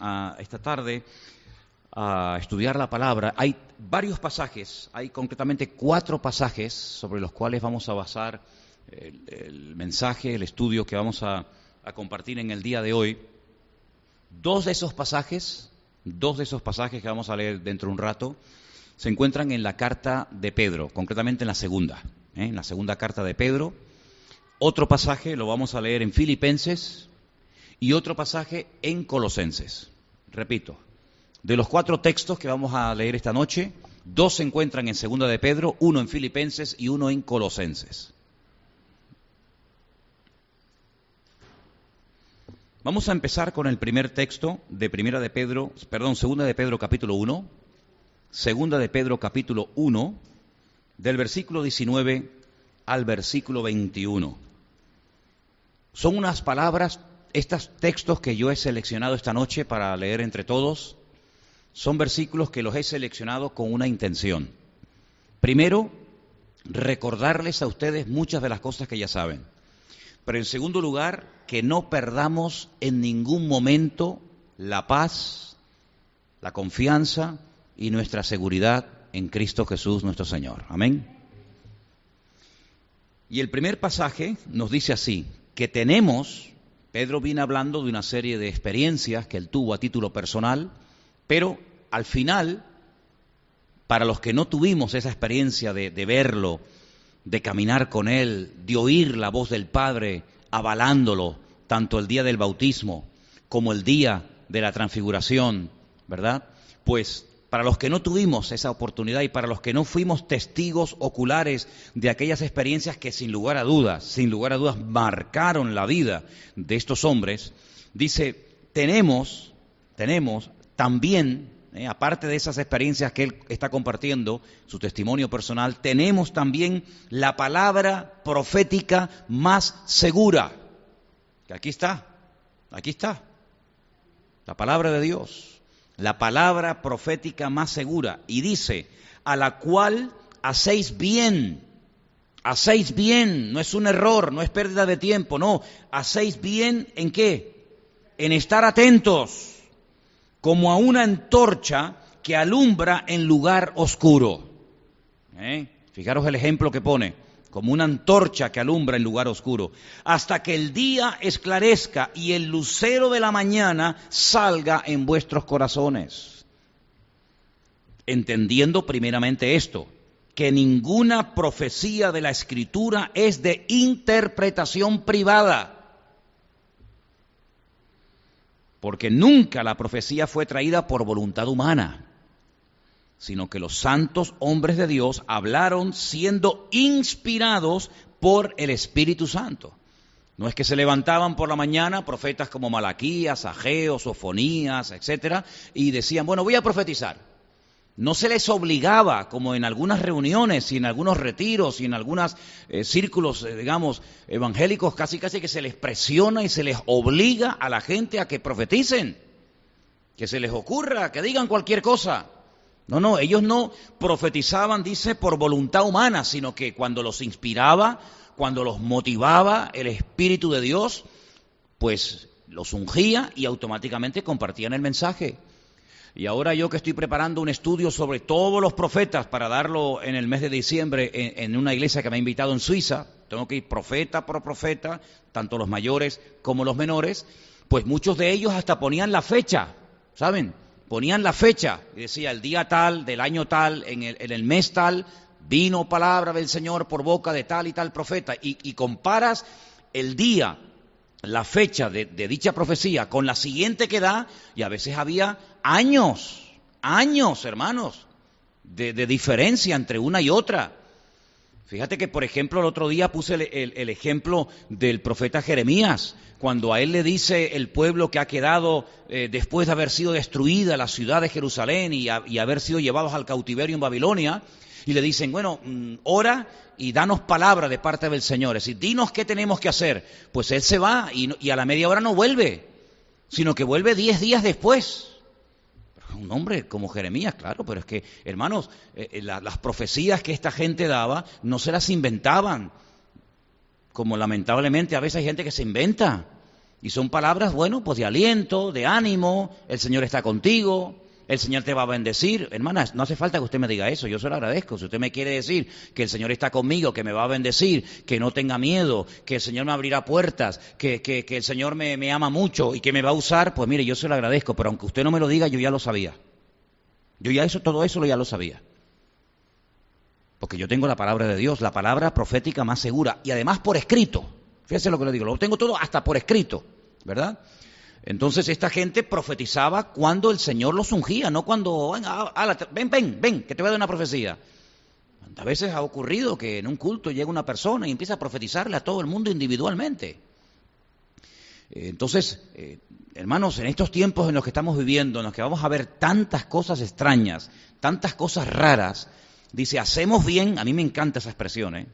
a esta tarde a estudiar la palabra. Hay varios pasajes, hay concretamente cuatro pasajes sobre los cuales vamos a basar el, mensaje, el estudio que vamos a, a compartir en el día de hoy. Dos de esos pasajes, dos de esos pasajes que vamos a leer dentro de un rato, se encuentran en la carta de Pedro, concretamente en la segunda, ¿eh? en la segunda carta de Pedro. Otro pasaje lo vamos a leer en Filipenses y otro pasaje en Colosenses. Repito, de los cuatro textos que vamos a leer esta noche, dos se encuentran en segunda de Pedro, uno en Filipenses y uno en Colosenses. Vamos a empezar con el primer texto de Primera de Pedro, perdón, Segunda de Pedro capítulo 1, Segunda de Pedro capítulo 1, del versículo 19 al versículo 21. Son unas palabras, estos textos que yo he seleccionado esta noche para leer entre todos, son versículos que los he seleccionado con una intención. Primero, recordarles a ustedes muchas de las cosas que ya saben. Pero en segundo lugar, que no perdamos en ningún momento la paz, la confianza y nuestra seguridad en Cristo Jesús nuestro Señor. Amén. Y el primer pasaje nos dice así, que tenemos, Pedro viene hablando de una serie de experiencias que él tuvo a título personal, pero al final, para los que no tuvimos esa experiencia de, de verlo, de caminar con Él, de oír la voz del Padre avalándolo, tanto el día del bautismo como el día de la transfiguración, ¿verdad? Pues para los que no tuvimos esa oportunidad y para los que no fuimos testigos oculares de aquellas experiencias que sin lugar a dudas, sin lugar a dudas marcaron la vida de estos hombres, dice, tenemos, tenemos también ¿eh? aparte de esas experiencias que él está compartiendo, su testimonio personal, tenemos también la palabra profética más segura. Aquí está, aquí está. La palabra de Dios, la palabra profética más segura. Y dice, a la cual hacéis bien, hacéis bien, no es un error, no es pérdida de tiempo, no, hacéis bien en qué? En estar atentos como a una antorcha que alumbra en lugar oscuro. ¿Eh? Fijaros el ejemplo que pone, como una antorcha que alumbra en lugar oscuro, hasta que el día esclarezca y el lucero de la mañana salga en vuestros corazones. Entendiendo primeramente esto, que ninguna profecía de la escritura es de interpretación privada porque nunca la profecía fue traída por voluntad humana, sino que los santos hombres de Dios hablaron siendo inspirados por el Espíritu Santo. No es que se levantaban por la mañana profetas como Malaquías, Ageo, Sofonías, etcétera, y decían, bueno, voy a profetizar. No se les obligaba, como en algunas reuniones y en algunos retiros y en algunos eh, círculos, eh, digamos, evangélicos, casi casi que se les presiona y se les obliga a la gente a que profeticen, que se les ocurra, que digan cualquier cosa. No, no, ellos no profetizaban, dice, por voluntad humana, sino que cuando los inspiraba, cuando los motivaba el Espíritu de Dios, pues los ungía y automáticamente compartían el mensaje. Y ahora yo que estoy preparando un estudio sobre todos los profetas para darlo en el mes de diciembre en, una iglesia que me ha invitado en Suiza, tengo que ir profeta por profeta, tanto los mayores como los menores, pues muchos de ellos hasta ponían la fecha, ¿saben? Ponían la fecha y decía el día tal, del año tal, en el, mes tal, vino palabra del Señor por boca de tal y tal profeta. Y, comparas el día, la fecha de, de dicha profecía con la siguiente que da, y a veces había años, años, hermanos, de, diferencia entre una y otra. Fíjate que, por ejemplo, el otro día puse el, ejemplo del profeta Jeremías, cuando a él le dice el pueblo que ha quedado eh, después de haber sido destruida la ciudad de Jerusalén y, haber sido llevados al cautiverio en Babilonia, y le dicen, bueno, mm, ora y danos palabra de parte del Señor, es decir, dinos qué tenemos que hacer. Pues él se va y, y a la media hora no vuelve, sino que vuelve diez días después un hombre como Jeremías, claro, pero es que, hermanos, eh, eh, las profecías que esta gente daba no se las inventaban, como lamentablemente a veces hay gente que se inventa. Y son palabras, bueno, pues de aliento, de ánimo, el Señor está contigo, el Señor te va a bendecir. Hermanas, no hace falta que usted me diga eso, yo se lo agradezco. Si usted me quiere decir que el Señor está conmigo, que me va a bendecir, que no tenga miedo, que el Señor me abrirá puertas, que, que, el Señor me, me, ama mucho y que me va a usar, pues mire, yo se lo agradezco, pero aunque usted no me lo diga, yo ya lo sabía. Yo ya eso, todo eso ya lo sabía. Porque yo tengo la palabra de Dios, la palabra profética más segura, y además por escrito. Fíjese lo que le digo, lo tengo todo hasta por escrito, ¿verdad? Entonces esta gente profetizaba cuando el Señor los ungía, no cuando, ven, ven, ven, que te voy a dar una profecía. A veces ha ocurrido que en un culto llega una persona y empieza a profetizarle a todo el mundo individualmente. Entonces, eh, hermanos, en estos tiempos en los que estamos viviendo, en los que vamos a ver tantas cosas extrañas, tantas cosas raras, dice, hacemos bien, a mí me encanta esa expresión, ¿eh?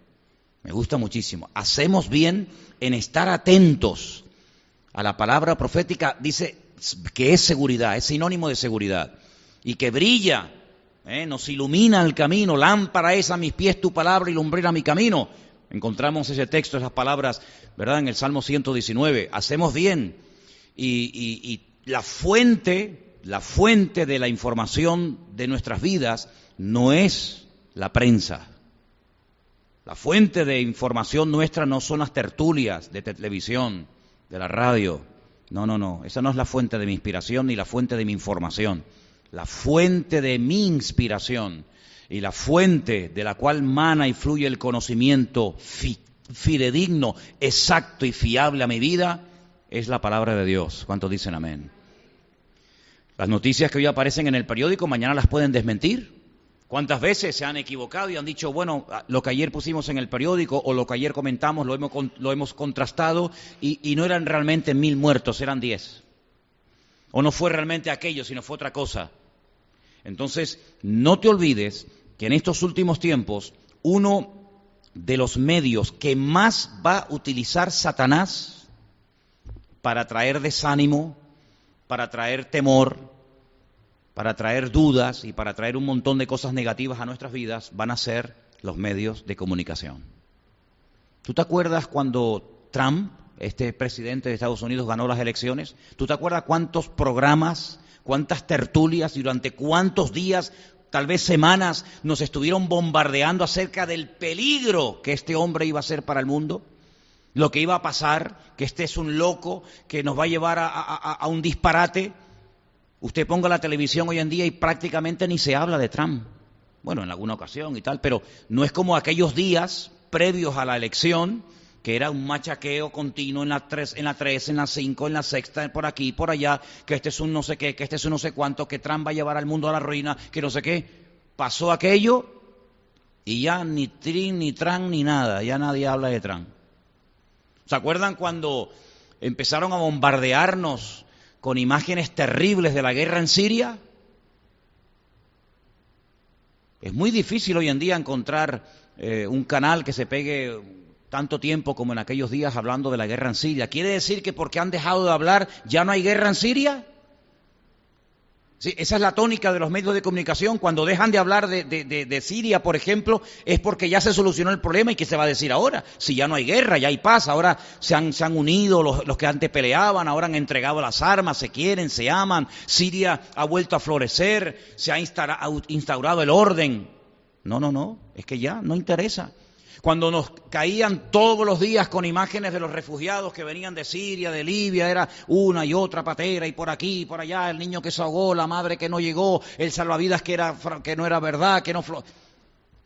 me gusta muchísimo, hacemos bien en estar atentos a la palabra profética dice que es seguridad, es sinónimo de seguridad y que brilla, ¿eh? nos ilumina el camino, lámpara es a mis pies tu palabra y lumbrera mi camino. Encontramos ese texto, esas palabras, ¿verdad? En el Salmo 119. Hacemos bien y, y la fuente, la fuente de la información de nuestras vidas no es la prensa. La fuente de información nuestra no son las tertulias de televisión, de la radio. No, no, no. Esa no es la fuente de mi inspiración ni la fuente de mi información. La fuente de mi inspiración y la fuente de la cual mana y fluye el conocimiento fidedigno, exacto y fiable a mi vida es la palabra de Dios. ¿Cuántos dicen amén? Las noticias que hoy aparecen en el periódico mañana las pueden desmentir. ¿Cuántas veces se han equivocado y han dicho, bueno, lo que ayer pusimos en el periódico o lo que ayer comentamos lo hemos, lo hemos contrastado y, y no eran realmente mil muertos, eran diez? O no fue realmente aquello, sino fue otra cosa. Entonces, no te olvides que en estos últimos tiempos uno de los medios que más va a utilizar Satanás para traer desánimo, para traer temor, para traer dudas y para traer un montón de cosas negativas a nuestras vidas van a ser los medios de comunicación. ¿Tú te acuerdas cuando Trump, este presidente de Estados Unidos, ganó las elecciones? ¿Tú te acuerdas cuántos programas, cuántas tertulias y durante cuántos días, tal vez semanas, nos estuvieron bombardeando acerca del peligro que este hombre iba a ser para el mundo? Lo que iba a pasar, que este es un loco que nos va a llevar a, a, a un disparate. Usted ponga la televisión hoy en día y prácticamente ni se habla de Trump. Bueno, en alguna ocasión y tal, pero no es como aquellos días previos a la elección, que era un machaqueo continuo en la 3, en la 3, en la 5, en la sexta, por aquí, por allá, que este es un no sé qué, que este es un no sé cuánto, que Trump va a llevar al mundo a la ruina, que no sé qué. Pasó aquello y ya ni Trin, ni Trump, ni nada, ya nadie habla de Trump. ¿Se acuerdan cuando empezaron a bombardearnos con imágenes terribles de la guerra en Siria? Es muy difícil hoy en día encontrar eh, un canal que se pegue tanto tiempo como en aquellos días hablando de la guerra en Siria. ¿Quiere decir que porque han dejado de hablar ya no hay guerra en Siria? Sí, esa es la tónica de los medios de comunicación. Cuando dejan de hablar de, de, Siria, por ejemplo, es porque ya se solucionó el problema y qué se va a decir ahora. Si ya no hay guerra, ya hay paz, ahora se han, se han unido los, los, que antes peleaban, ahora han entregado las armas, se quieren, se aman. Siria ha vuelto a florecer, se ha instaurado el orden. No, no, no, es que ya no interesa cuando nos caían todos los días con imágenes de los refugiados que venían de Siria, de Libia, era una y otra patera y por aquí y por allá, el niño que se ahogó, la madre que no llegó, el salvavidas que, era, que no era verdad, que no...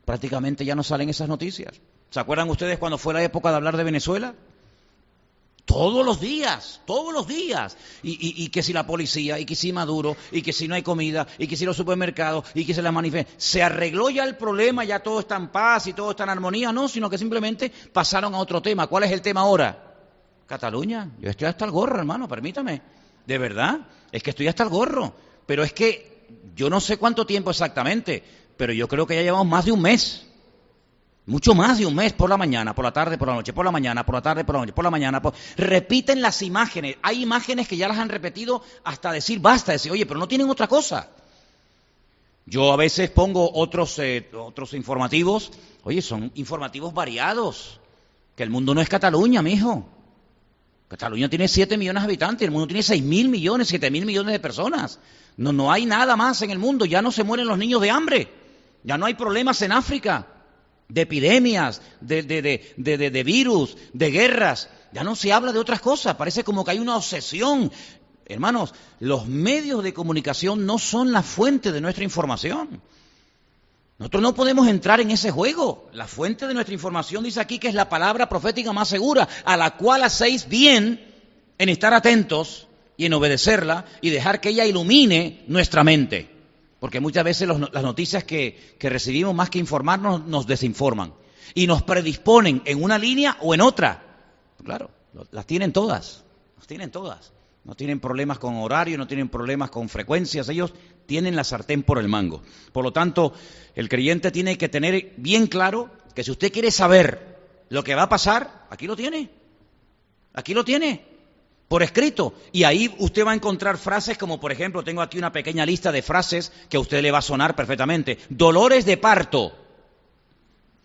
Prácticamente ya no salen esas noticias. ¿Se acuerdan ustedes cuando fue la época de hablar de Venezuela? Todos los días, todos los días. Y, que si la policía, y que si Maduro, y que si no hay comida, y que si los supermercados, y que se la manifiesta. Se arregló ya el problema, ya todo está en paz y todo está en armonía. No, sino que simplemente pasaron a otro tema. ¿Cuál es el tema ahora? Cataluña. Yo estoy hasta el gorro, hermano, permítame. De verdad, es que estoy hasta el gorro. Pero es que yo no sé cuánto tiempo exactamente, pero yo creo que ya llevamos más de un mes mucho más de un mes por la mañana, por la tarde, por la noche, por la mañana, por la tarde, por la noche, por la mañana. Por... Repiten las imágenes. Hay imágenes que ya las han repetido hasta decir basta, decir, oye, pero no tienen otra cosa. Yo a veces pongo otros, eh, otros informativos. Oye, son informativos variados. Que el mundo no es Cataluña, mijo. Cataluña tiene 7 millones de habitantes, el mundo tiene 6 mil millones, 7 mil millones de personas. No, no hay nada más en el mundo, ya no se mueren los niños de hambre, ya no hay problemas en África, de epidemias, de, de, de, de, virus, de guerras, ya no se habla de otras cosas, parece como que hay una obsesión. Hermanos, los medios de comunicación no son la fuente de nuestra información. Nosotros no podemos entrar en ese juego. La fuente de nuestra información dice aquí que es la palabra profética más segura, a la cual hacéis bien en estar atentos y en obedecerla y dejar que ella ilumine nuestra mente. Porque muchas veces las noticias que, que recibimos, más que informarnos, nos desinforman y nos predisponen en una línea o en otra. Claro, las tienen todas, las tienen todas. No tienen problemas con horario, no tienen problemas con frecuencias, ellos tienen la sartén por el mango. Por lo tanto, el creyente tiene que tener bien claro que si usted quiere saber lo que va a pasar, aquí lo tiene. Aquí lo tiene. Por escrito. Y ahí usted va a encontrar frases como, por ejemplo, tengo aquí una pequeña lista de frases que a usted le va a sonar perfectamente. Dolores de parto.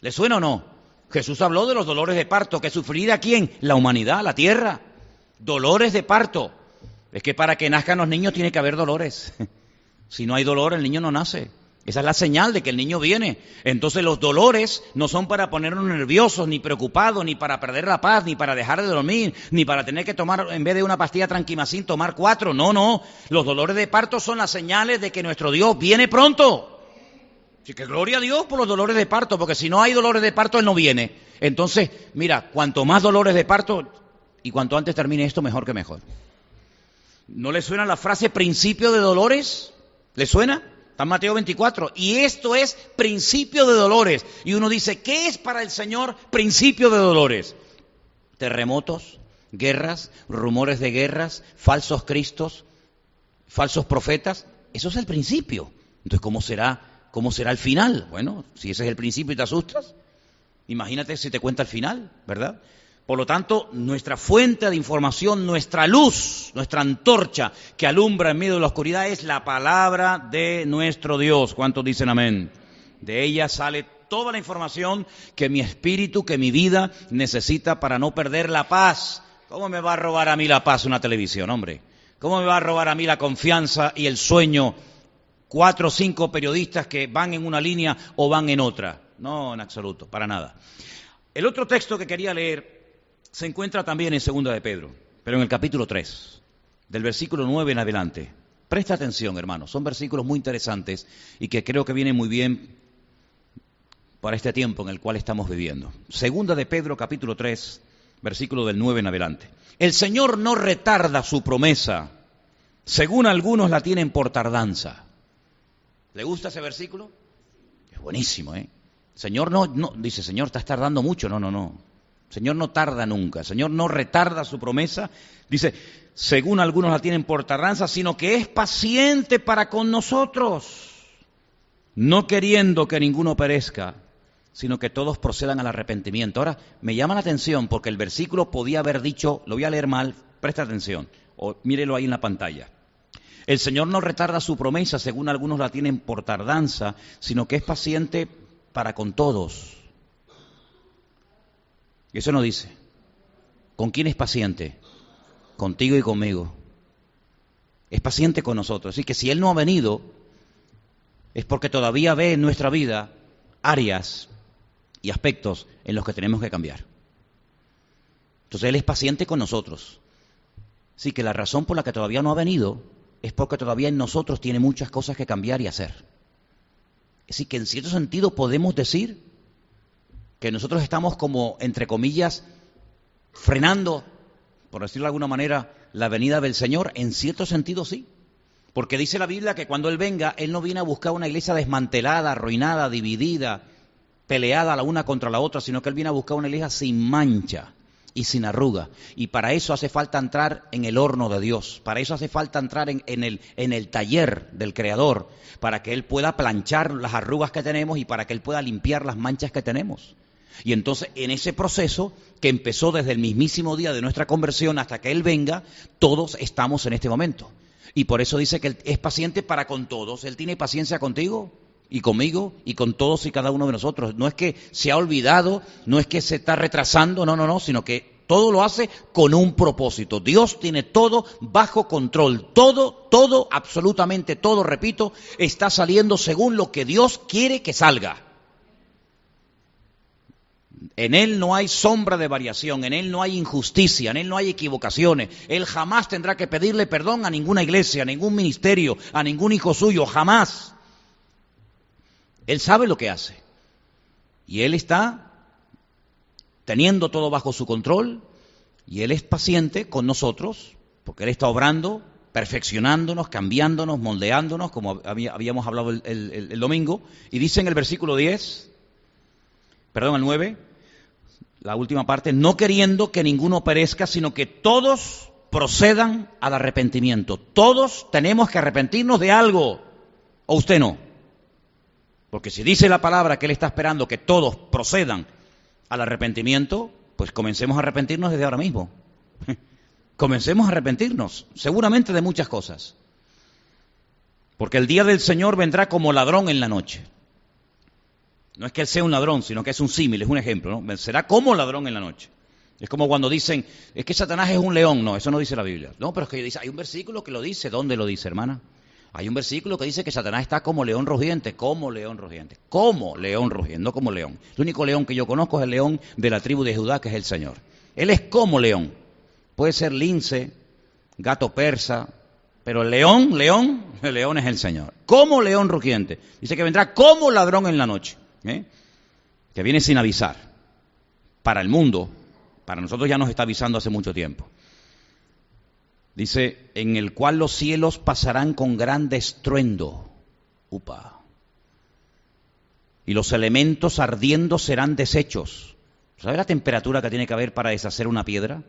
¿Le suena o no? Jesús habló de los dolores de parto que sufriría quién? La humanidad, la tierra. Dolores de parto. Es que para que nazcan los niños tiene que haber dolores. Si no hay dolor, el niño no nace. Esa es la señal de que el niño viene. Entonces los dolores no son para ponernos nerviosos, ni preocupados, ni para perder la paz, ni para dejar de dormir, ni para tener que tomar, en vez de una pastilla tranquimacín, tomar cuatro. No, no. Los dolores de parto son las señales de que nuestro Dios viene pronto. Así que gloria a Dios por los dolores de parto, porque si no hay dolores de parto, Él no viene. Entonces, mira, cuanto más dolores de parto, y cuanto antes termine esto, mejor que mejor. ¿No le suena la frase principio de dolores? ¿Le suena? Está en Mateo 24. Y esto es principio de dolores. Y uno dice, ¿qué es para el Señor principio de dolores? Terremotos, guerras, rumores de guerras, falsos cristos, falsos profetas. Eso es el principio. Entonces, ¿cómo será, cómo será el final? Bueno, si ese es el principio y te asustas, imagínate si te cuenta el final, ¿verdad? Por lo tanto, nuestra fuente de información, nuestra luz, nuestra antorcha que alumbra en medio de la oscuridad es la palabra de nuestro Dios. ¿Cuántos dicen amén? De ella sale toda la información que mi espíritu, que mi vida necesita para no perder la paz. ¿Cómo me va a robar a mí la paz una televisión, hombre? ¿Cómo me va a robar a mí la confianza y el sueño cuatro o cinco periodistas que van en una línea o van en otra? No, en absoluto, para nada. El otro texto que quería leer se encuentra también en Segunda de Pedro, pero en el capítulo 3, del versículo 9 en adelante. Presta atención, hermanos, son versículos muy interesantes y que creo que vienen muy bien para este tiempo en el cual estamos viviendo. Segunda de Pedro, capítulo 3, versículo del 9 en adelante. El Señor no retarda su promesa, según algunos la tienen por tardanza. ¿Le gusta ese versículo? Es buenísimo, ¿eh? Señor no, no, dice, Señor, estás tardando mucho. No, no, no. Señor no tarda nunca, Señor no retarda su promesa, dice, según algunos la tienen por tardanza, sino que es paciente para con nosotros, no queriendo que ninguno perezca, sino que todos procedan al arrepentimiento. Ahora, me llama la atención porque el versículo podía haber dicho, lo voy a leer mal, presta atención, o mírelo ahí en la pantalla. El Señor no retarda su promesa, según algunos la tienen por tardanza, sino que es paciente para con todos eso no dice. ¿Con quién es paciente? Contigo y conmigo. Es paciente con nosotros. Así que si Él no ha venido, es porque todavía ve en nuestra vida áreas y aspectos en los que tenemos que cambiar. Entonces Él es paciente con nosotros. Así que la razón por la que todavía no ha venido es porque todavía en nosotros tiene muchas cosas que cambiar y hacer. Así que en cierto sentido podemos decir que nosotros estamos como, entre comillas, frenando, por decirlo de alguna manera, la venida del Señor? En cierto sentido sí. Porque dice la Biblia que cuando Él venga, Él no viene a buscar una iglesia desmantelada, arruinada, dividida, peleada la una contra la otra, sino que Él viene a buscar una iglesia sin mancha y sin arruga. Y para eso hace falta entrar en el horno de Dios, para eso hace falta entrar en, el, en el taller del Creador, para que Él pueda planchar las arrugas que tenemos y para que Él pueda limpiar las manchas que tenemos. Y entonces en ese proceso que empezó desde el mismísimo día de nuestra conversión hasta que Él venga, todos estamos en este momento. Y por eso dice que Él es paciente para con todos. Él tiene paciencia contigo y conmigo y con todos y cada uno de nosotros. No es que se ha olvidado, no es que se está retrasando, no, no, no, sino que Todo lo hace con un propósito. Dios tiene todo bajo control. Todo, todo, absolutamente todo, repito, está saliendo según lo que Dios quiere que salga. En Él no hay sombra de variación, en Él no hay injusticia, en Él no hay equivocaciones. Él jamás tendrá que pedirle perdón a ninguna iglesia, a ningún ministerio, a ningún hijo suyo, jamás. Él sabe lo que hace. Y Él está teniendo todo bajo su control y Él es paciente con nosotros, porque Él está obrando, perfeccionándonos, cambiándonos, moldeándonos, como habíamos hablado el, el domingo. Y dice en el versículo 10, perdón, el 9, la última parte, no queriendo que ninguno perezca, sino que todos procedan al arrepentimiento. Todos tenemos que arrepentirnos de algo, o usted no. Porque si dice la palabra que Él está esperando que todos procedan al arrepentimiento, pues comencemos a arrepentirnos desde ahora mismo. comencemos a arrepentirnos, seguramente de muchas cosas. Porque el día del Señor vendrá como ladrón en la noche. No es que él sea un ladrón, sino que es un símil, es un ejemplo, ¿no? Será como ladrón en la noche. Es como cuando dicen, es que Satanás es un león. No, eso no dice la Biblia. No, pero es que dice, hay un versículo que lo dice. ¿Dónde lo dice, hermana? Hay un versículo que dice que Satanás está como león rugiente, como león rugiente, como león rugiente, no como león. El único león que yo conozco es el león de la tribu de Judá, que es el Señor. Él es como león. Puede ser lince, gato persa, pero el león, león, el león es el Señor. Como león rugiente. Dice que vendrá como ladrón en la noche. ¿Eh? que viene sin avisar. Para el mundo, para nosotros ya nos está avisando hace mucho tiempo. Dice, en el cual los cielos pasarán con gran estruendo. Upa. Y los elementos ardiendo serán deshechos. ¿Sabe la temperatura que tiene que haber para deshacer una piedra?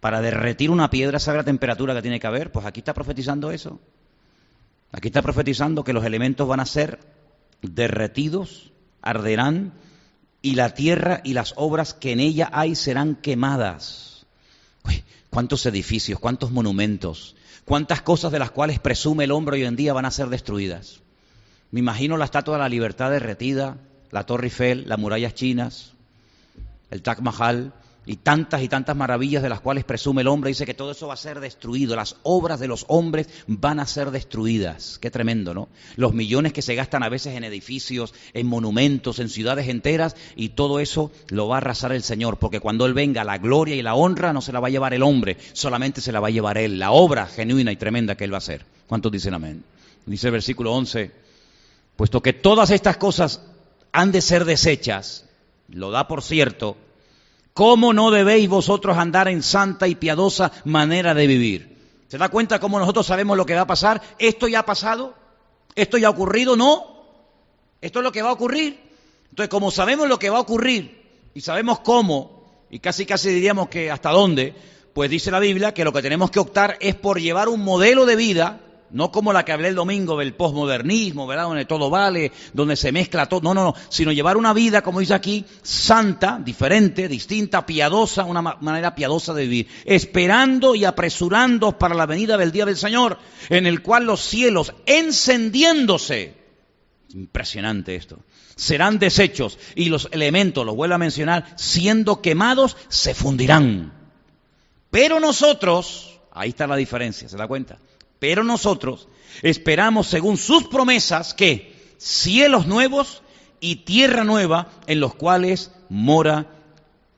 Para derretir una piedra, ¿sabe la temperatura que tiene que haber? Pues aquí está profetizando eso. Aquí está profetizando que los elementos van a ser derretidos arderán y la tierra y las obras que en ella hay serán quemadas. ¿Cuántos edificios, cuántos monumentos, cuántas cosas de las cuales presume el hombre hoy en día van a ser destruidas? Me imagino la Estatua de la Libertad derretida, la Torre Eiffel, las murallas chinas, el Taj Mahal, y tantas y tantas maravillas de las cuales presume el hombre, dice que todo eso va a ser destruido, las obras de los hombres van a ser destruidas. Qué tremendo, ¿no? Los millones que se gastan a veces en edificios, en monumentos, en ciudades enteras, y todo eso lo va a arrasar el Señor, porque cuando Él venga, la gloria y la honra no se la va a llevar el hombre, solamente se la va a llevar Él, la obra genuina y tremenda que Él va a hacer. ¿Cuántos dicen amén? Dice el versículo 11, puesto que todas estas cosas han de ser desechas, lo da por cierto, ¿Cómo no debéis vosotros andar en santa y piadosa manera de vivir? ¿Se da cuenta cómo nosotros sabemos lo que va a pasar? ¿Esto ya ha pasado? ¿Esto ya ha ocurrido? No. Esto es lo que va a ocurrir. Entonces, como sabemos lo que va a ocurrir y sabemos cómo, y casi casi diríamos que hasta dónde, pues dice la Biblia que lo que tenemos que optar es por llevar un modelo de vida no como la que hablé el domingo del posmodernismo, ¿verdad? Donde todo vale, donde se mezcla todo. No, no, no. Sino llevar una vida, como dice aquí, santa, diferente, distinta, piadosa, una manera piadosa de vivir. Esperando y apresurando para la venida del día del Señor, en el cual los cielos encendiéndose. Impresionante esto. Serán deshechos y los elementos, los vuelvo a mencionar, siendo quemados, se fundirán. Pero nosotros, ahí está la diferencia, ¿se da cuenta? Pero nosotros esperamos, según sus promesas, que cielos nuevos y tierra nueva en los cuales mora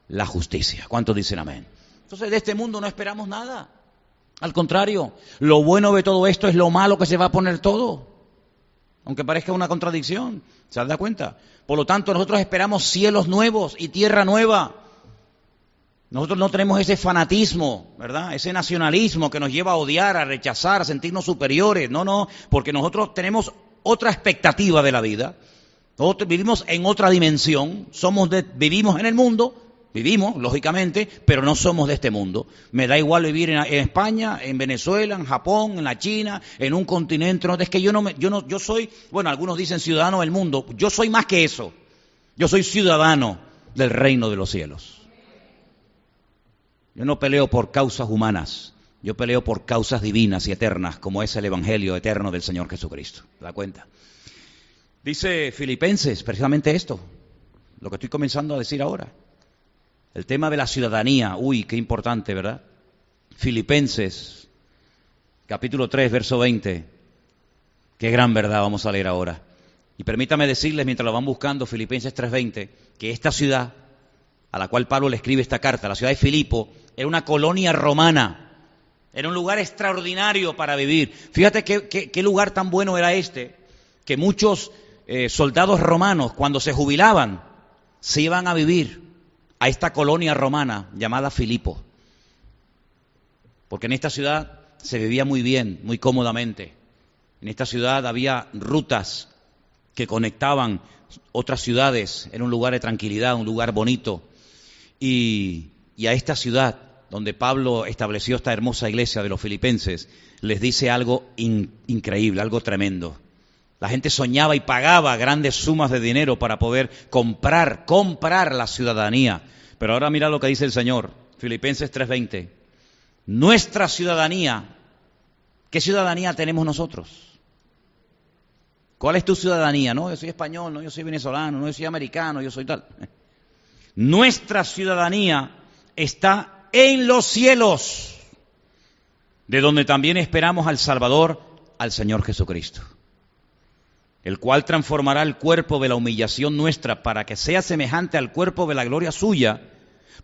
la justicia. ¿Cuántos dicen amén? Entonces de este mundo no esperamos nada. Al contrario, lo bueno de todo esto es lo malo que se va a poner todo. Aunque parezca una contradicción, ¿se da cuenta? Por lo tanto, nosotros esperamos cielos nuevos y tierra nueva nosotros no tenemos ese fanatismo, ¿verdad? Ese nacionalismo que nos lleva a odiar, a rechazar, a sentirnos superiores. No, no, porque nosotros tenemos otra expectativa de la vida. Vivimos en otra dimensión. Somos vivimos en el mundo, vivimos, lógicamente, pero no somos de este mundo. Me da igual vivir en, España, en Venezuela, en Japón, en la China, en un continente. No, es que yo no, me, yo no, yo soy, bueno, algunos dicen ciudadano del mundo. Yo soy más que eso. Yo soy ciudadano del reino de los cielos. Yo no peleo por causas humanas, yo peleo por causas divinas y eternas, como es el Evangelio eterno del Señor Jesucristo. ¿Te cuenta? Dice Filipenses precisamente esto, lo que estoy comenzando a decir ahora. El tema de la ciudadanía, uy, qué importante, ¿verdad? Filipenses, capítulo 3, verso 20. Qué gran verdad vamos a leer ahora. Y permítame decirles, mientras lo van buscando, Filipenses 3:20, que esta ciudad a la cual Pablo le escribe esta carta, la ciudad de Filipo, era una colonia romana, era un lugar extraordinario para vivir. Fíjate qué, lugar tan bueno era este, que muchos eh, soldados romanos, cuando se jubilaban, se iban a vivir a esta colonia romana llamada Filipo. Porque en esta ciudad se vivía muy bien, muy cómodamente. En esta ciudad había rutas que conectaban otras ciudades, era un lugar de tranquilidad, un lugar bonito. Y, a esta ciudad donde Pablo estableció esta hermosa iglesia de los filipenses, les dice algo increíble, algo tremendo. La gente soñaba y pagaba grandes sumas de dinero para poder comprar, comprar la ciudadanía. Pero ahora mira lo que dice el Señor, Filipenses 3:20. Nuestra ciudadanía, ¿qué ciudadanía tenemos nosotros? ¿Cuál es tu ciudadanía? No, yo soy español, no, yo soy venezolano, no, yo soy americano, yo soy tal. Nuestra ciudadanía está en los cielos, de donde también esperamos al Salvador, al Señor Jesucristo el cual transformará el cuerpo de la humillación nuestra para que sea semejante al cuerpo de la gloria suya,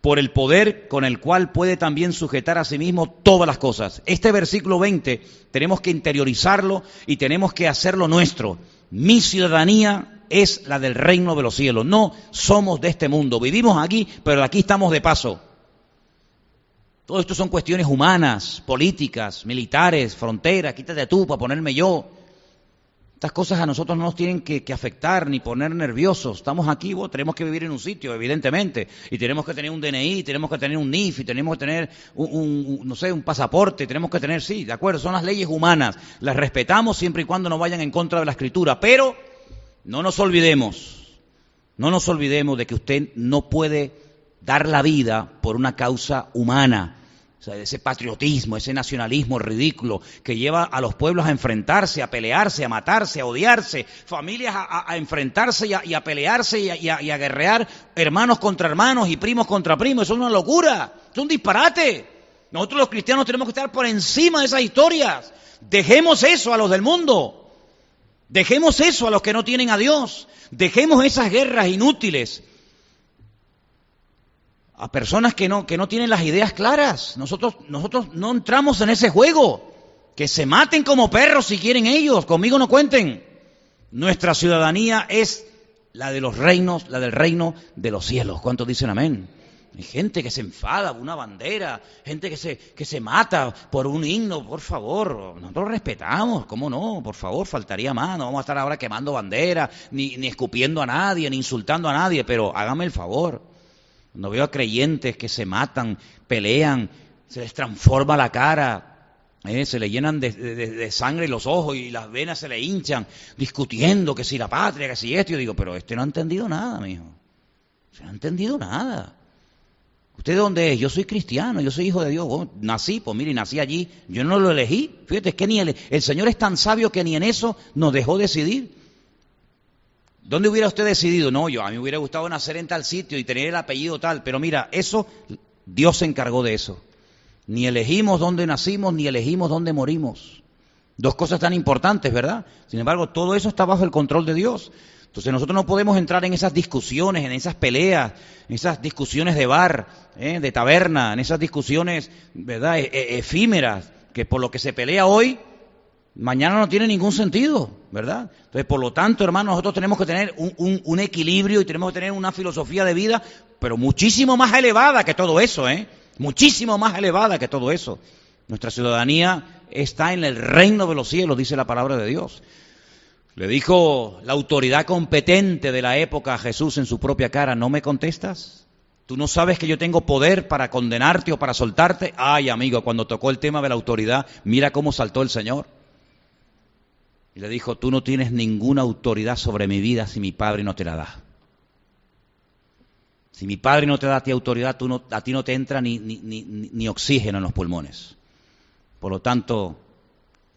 por el poder con el cual puede también sujetar a sí mismo todas las cosas. Este versículo 20 tenemos que interiorizarlo y tenemos que hacerlo nuestro. Mi ciudadanía es la del reino de los cielos. No somos de este mundo. Vivimos aquí, pero aquí estamos de paso. Todo esto son cuestiones humanas, políticas, militares, fronteras. Quítate tú para ponerme yo. Estas cosas a nosotros no nos tienen que, afectar ni poner nerviosos. Estamos aquí, tenemos que vivir en un sitio, evidentemente, y tenemos que tener un DNI, tenemos que tener un NIF, y tenemos que tener un, no sé, un pasaporte, tenemos que tener, sí, de acuerdo, son las leyes humanas, las respetamos siempre y cuando no vayan en contra de la escritura, pero no nos olvidemos, no nos olvidemos de que usted no puede dar la vida por una causa humana ese patriotismo, ese nacionalismo ridículo que lleva a los pueblos a enfrentarse, a pelearse, a matarse, a odiarse, familias a, enfrentarse y a, pelearse y, a, guerrear, hermanos contra hermanos y primos contra primos. Eso es una locura, es un disparate. Nosotros los cristianos tenemos que estar por encima de esas historias. Dejemos eso a los del mundo. Dejemos eso a los que no tienen a Dios. Dejemos esas guerras inútiles a personas que no, que no tienen las ideas claras. Nosotros, nosotros no entramos en ese juego. Que se maten como perros si quieren ellos, conmigo no cuenten. Nuestra ciudadanía es la de los reinos, la del reino de los cielos. ¿Cuántos dicen amén? Hay gente que se enfada por una bandera, gente que se, que se mata por un himno, por favor, nosotros respetamos, ¿cómo no? Por favor, faltaría más, no vamos a estar ahora quemando banderas, ni, ni escupiendo a nadie, ni insultando a nadie, pero hágame el favor. Cuando veo a creyentes que se matan, pelean, se les transforma la cara, ¿eh? se le llenan de, sangre los ojos y las venas se le hinchan, discutiendo que si la patria, que si esto. Yo digo, pero este no ha entendido nada, mijo. Se no ha entendido nada. ¿Usted de dónde es? Yo soy cristiano, yo soy hijo de Dios. nací, pues mire, nací allí. Yo no lo elegí. Fíjate, es que ni el, el Señor es tan sabio que ni en eso nos dejó decidir. ¿Dónde hubiera usted decidido? No, yo a mí me hubiera gustado nacer en tal sitio y tener el apellido tal, pero mira, eso Dios se encargó de eso. Ni elegimos dónde nacimos, ni elegimos dónde morimos. Dos cosas tan importantes, ¿verdad? Sin embargo, todo eso está bajo el control de Dios. Entonces nosotros no podemos entrar en esas discusiones, en esas peleas, en esas discusiones de bar, ¿eh? de taberna, en esas discusiones, ¿verdad?, e, e, efímeras, que por lo que se pelea hoy, mañana no tiene ningún sentido, ¿verdad? Entonces, por lo tanto, hermanos, nosotros tenemos que tener un, equilibrio y tenemos que tener una filosofía de vida, pero muchísimo más elevada que todo eso, ¿eh? Muchísimo más elevada que todo eso. Nuestra ciudadanía está en el reino de los cielos, dice la palabra de Dios. Le dijo la autoridad competente de la época a Jesús en su propia cara, ¿no me contestas? ¿Tú no sabes que yo tengo poder para condenarte o para soltarte? Ay, amigo, cuando tocó el tema de la autoridad, mira cómo saltó el Señor. Y le dijo, tú no tienes ninguna autoridad sobre mi vida si mi padre no te la da. Si mi padre no te da a ti autoridad, tú no, a ti no te entra ni, oxígeno en los pulmones. Por lo tanto,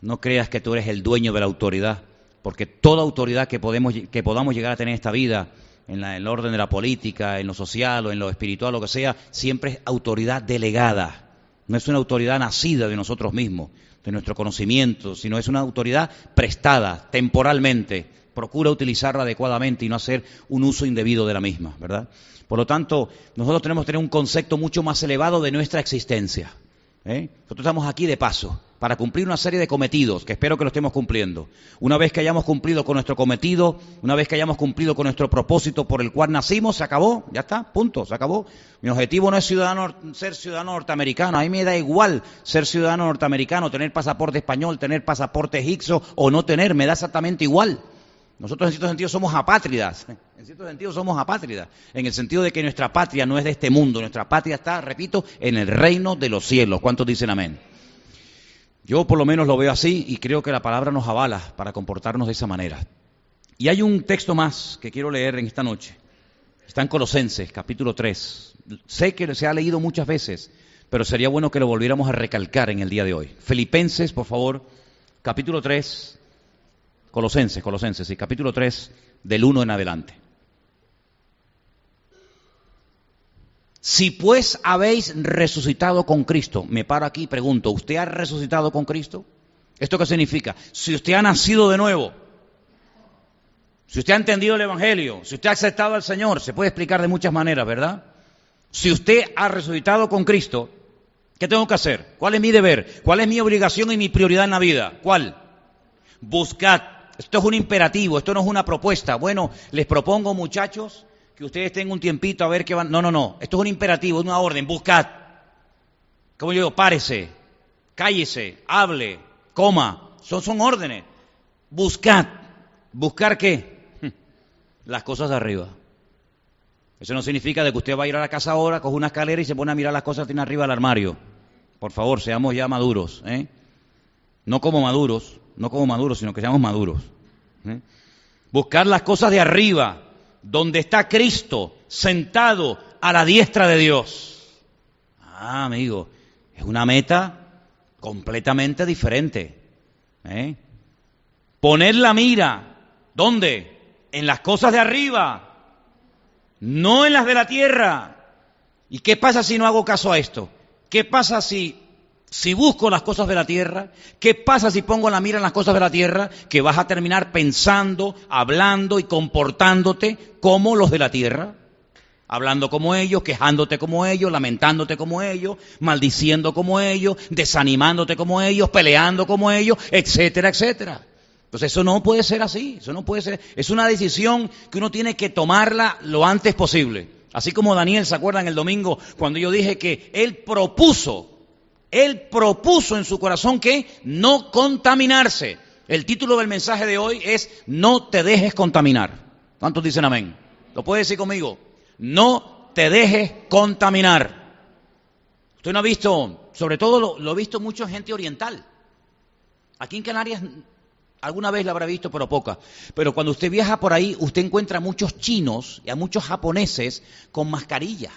no creas que tú eres el dueño de la autoridad, porque toda autoridad que, podemos, que podamos llegar a tener en esta vida en el orden de la política, en lo social o en lo espiritual, lo que sea, siempre es autoridad delegada. No es una autoridad nacida de nosotros mismos, de nuestro conocimiento, sino es una autoridad prestada temporalmente. Procura utilizarla adecuadamente y no hacer un uso indebido de la misma, ¿verdad? Por lo tanto, nosotros tenemos que tener un concepto mucho más elevado de nuestra existencia. ¿eh? Nosotros estamos aquí de paso para cumplir una serie de cometidos, que espero que lo estemos cumpliendo. Una vez que hayamos cumplido con nuestro cometido, una vez que hayamos cumplido con nuestro propósito por el cual nacimos, se acabó, ya está, punto, se acabó. Mi objetivo no es ciudadano, ser ciudadano norteamericano, a mí me da igual ser ciudadano norteamericano, tener pasaporte español, tener pasaporte egipcio o no tener, me da exactamente igual. Nosotros en cierto sentido somos apátridas, en cierto sentido somos apátridas, en el sentido de que nuestra patria no es de este mundo, nuestra patria está, repito, en el reino de los cielos. ¿Cuántos dicen amén? Yo por lo menos lo veo así y creo que la palabra nos avala para comportarnos de esa manera. Y hay un texto más que quiero leer en esta noche. Está en Colosenses, capítulo 3. Sé que se ha leído muchas veces, pero sería bueno que lo volviéramos a recalcar en el día de hoy. Filipenses, por favor, capítulo 3, Colosenses, Colosenses, sí, capítulo 3, del 1 en adelante. Si pues habéis resucitado con Cristo, me paro aquí y pregunto, ¿usted ha resucitado con Cristo? ¿Esto qué significa? Si usted ha nacido de nuevo, si usted ha entendido el Evangelio, si usted ha aceptado al Señor, se puede explicar de muchas maneras, ¿verdad? Si usted ha resucitado con Cristo, ¿qué tengo que hacer? ¿Cuál es mi deber? ¿Cuál es mi obligación y mi prioridad en la vida? ¿Cuál? Buscad esto es un imperativo, esto no es una propuesta. Bueno, les propongo, muchachos, que ustedes tengan un tiempito a ver qué van. No, no, no. Esto es un imperativo, es una orden. Buscad. Como yo digo, párese, cállese, hable, coma. Son, son órdenes. Buscad. ¿Buscar qué? Las cosas de arriba. Eso no significa de que usted va a ir a la casa ahora, coge una escalera y se pone a mirar las cosas que tiene arriba del armario. Por favor, seamos ya maduros. ¿eh? No como maduros, no como maduros, sino que seamos maduros. ¿eh? Buscar las cosas de arriba, donde está Cristo sentado a la diestra de Dios. Ah, amigo, es una meta completamente diferente. ¿eh? Poner la mira, ¿dónde? En las cosas de arriba, no en las de la tierra. ¿Y qué pasa si no hago caso a esto? ¿Qué pasa si si busco las cosas de la tierra, ¿qué pasa si pongo la mira en las cosas de la tierra? Que vas a terminar pensando, hablando y comportándote como los de la tierra. Hablando como ellos, quejándote como ellos, lamentándote como ellos, maldiciendo como ellos, desanimándote como ellos, peleando como ellos, etcétera, etcétera. Entonces eso no puede ser así, eso no puede ser. Es una decisión que uno tiene que tomarla lo antes posible. Así como Daniel, ¿se acuerdan el domingo cuando yo dije que él propuso él propuso en su corazón que no contaminarse. El título del mensaje de hoy es No te dejes contaminar. ¿Cuántos dicen amén? ¿Lo puede decir conmigo? No te dejes contaminar. Usted no ha visto, sobre todo lo, he visto mucho en gente oriental. Aquí en Canarias alguna vez lo habrá visto, pero poca. Pero cuando usted viaja por ahí, usted encuentra a muchos chinos y a muchos japoneses con mascarilla.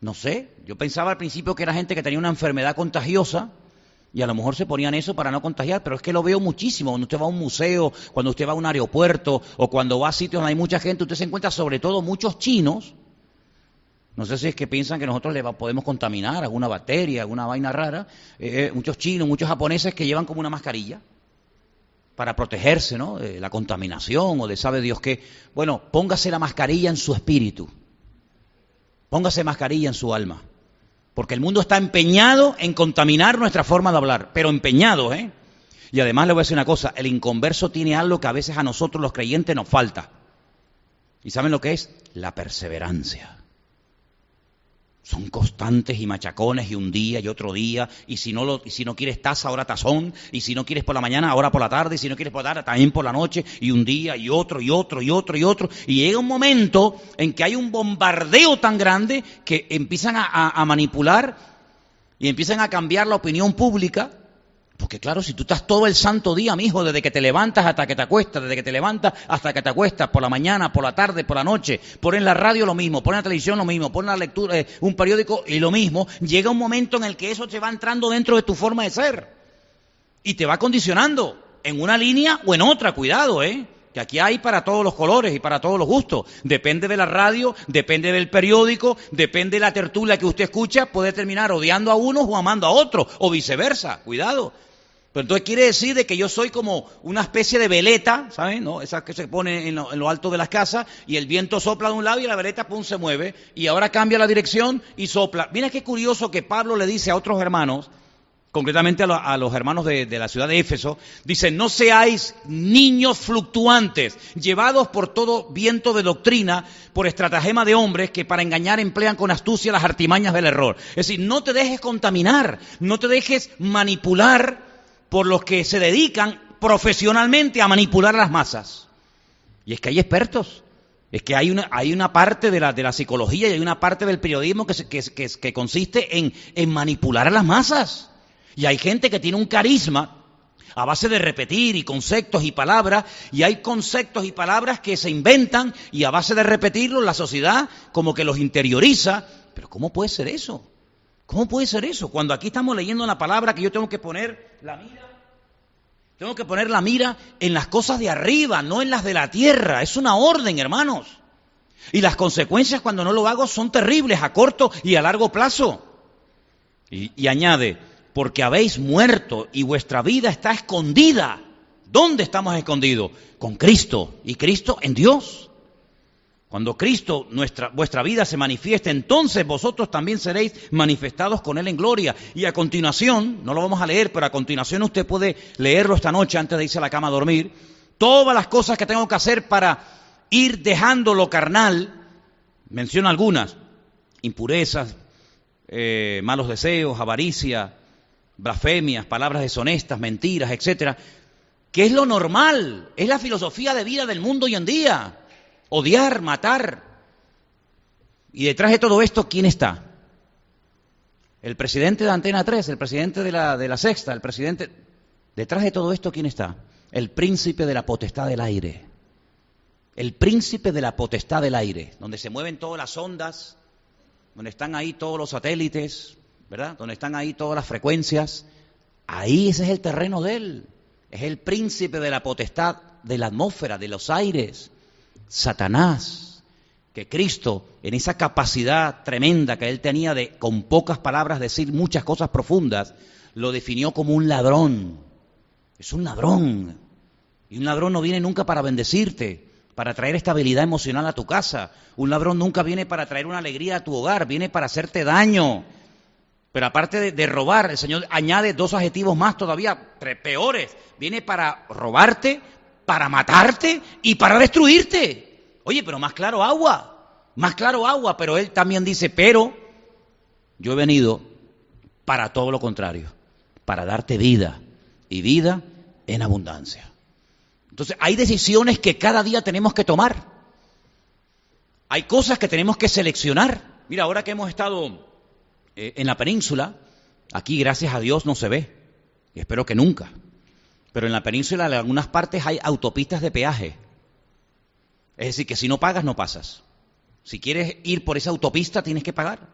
No sé, yo pensaba al principio que era gente que tenía una enfermedad contagiosa y a lo mejor se ponían eso para no contagiar, pero es que lo veo muchísimo. Cuando usted va a un museo, cuando usted va a un aeropuerto o cuando va a sitios donde hay mucha gente, usted se encuentra sobre todo muchos chinos. No sé si es que piensan que nosotros le podemos contaminar alguna bacteria, alguna vaina rara. Eh, eh, muchos chinos, muchos japoneses que llevan como una mascarilla para protegerse ¿no? de la contaminación o de sabe Dios qué. Bueno, póngase la mascarilla en su espíritu. Póngase mascarilla en su alma. Porque el mundo está empeñado en contaminar nuestra forma de hablar, pero empeñado, ¿eh? Y además le voy a decir una cosa, el inconverso tiene algo que a veces a nosotros los creyentes nos falta. ¿Y saben lo que es? La perseverancia son constantes y machacones y un día y otro día. Y si no lo, y si no quieres taza ahora tazón. Y si no quieres por la mañana ahora por la tarde. Y si no quieres por la tarde también por la noche. Y un día y otro y otro y otro y otro. Y llega un momento en que hay un bombardeo tan grande que empiezan a, a manipular y empiezan a cambiar la opinión pública porque claro, si tú estás todo el santo día, mi hijo, desde que te levantas hasta que te acuestas, desde que te levantas hasta que te acuestas, por la mañana, por la tarde, por la noche, pones la radio lo mismo, pones la televisión lo mismo, pones la lectura, eh, un periódico y lo mismo, llega un momento en el que eso te va entrando dentro de tu forma de ser y te va condicionando en una línea o en otra, cuidado, ¿eh? que aquí hay para todos los colores y para todos los gustos. Depende de la radio, depende del periódico, depende de la tertulia que usted escucha, puede terminar odiando a unos o amando a otros, o viceversa. Cuidado. Pero entonces quiere decir de que yo soy como una especie de veleta, ¿saben? ¿No? Esa que se pone en lo, alto de las casas y el viento sopla de un lado y la veleta pum se mueve y ahora cambia la dirección y sopla. Mira qué curioso que Pablo le dice a otros hermanos, concretamente a, los hermanos de, la ciudad de Éfeso, dice, no seáis niños fluctuantes, llevados por todo viento de doctrina, por estratagema de hombres que para engañar emplean con astucia las artimañas del error. Es decir, no te dejes contaminar, no te dejes manipular por los que se dedican profesionalmente a manipular a las masas. Y es que hay expertos. Es que hay una, hay una parte de la, de la psicología y hay una parte del periodismo que, que, que consiste en, en manipular a las masas. Y hay gente que tiene un carisma a base de repetir y conceptos y palabras, y hay conceptos y palabras que se inventan y a base de repetirlos la sociedad como que los interioriza. Pero ¿cómo puede ser eso? ¿Cómo puede ser eso? Cuando aquí estamos leyendo una palabra que yo tengo que poner la mira, tengo que poner la mira en las cosas de arriba, no en las de la tierra. Es una orden, hermanos. Y las consecuencias cuando no lo hago son terribles a corto y a largo plazo. Y, y añade, porque habéis muerto y vuestra vida está escondida. ¿Dónde estamos escondidos? Con Cristo y Cristo en Dios. Cuando Cristo, nuestra, vuestra vida se manifieste, entonces vosotros también seréis manifestados con Él en gloria. Y a continuación, no lo vamos a leer, pero a continuación usted puede leerlo esta noche antes de irse a la cama a dormir, todas las cosas que tengo que hacer para ir dejando lo carnal, menciona algunas, impurezas, eh, malos deseos, avaricia, blasfemias, palabras deshonestas, mentiras, etcétera, que es lo normal, es la filosofía de vida del mundo hoy en día. Odiar, matar. Y detrás de todo esto, ¿quién está? El presidente de Antena 3, el presidente de la, de la Sexta, el presidente... Detrás de todo esto, ¿quién está? El príncipe de la potestad del aire. El príncipe de la potestad del aire, donde se mueven todas las ondas, donde están ahí todos los satélites, ¿verdad? Donde están ahí todas las frecuencias, ahí ese es el terreno de él. Es el príncipe de la potestad de la atmósfera, de los aires. Satanás, que Cristo, en esa capacidad tremenda que él tenía de, con pocas palabras, decir muchas cosas profundas, lo definió como un ladrón. Es un ladrón. Y un ladrón no viene nunca para bendecirte, para traer estabilidad emocional a tu casa. Un ladrón nunca viene para traer una alegría a tu hogar, viene para hacerte daño. Pero aparte de, robar, el Señor añade dos adjetivos más todavía peores. Viene para robarte, para matarte y para destruirte. Oye, pero más claro agua, más claro agua, pero Él también dice, pero yo he venido para todo lo contrario, para darte vida y vida en abundancia. Entonces, hay decisiones que cada día tenemos que tomar. Hay cosas que tenemos que seleccionar. Mira, ahora que hemos estado eh, en la península, aquí gracias a Dios no se ve, y espero que nunca, pero en la península en algunas partes hay autopistas de peaje. Es decir, que si no pagas, no pasas. Si quieres ir por esa autopista, tienes que pagar.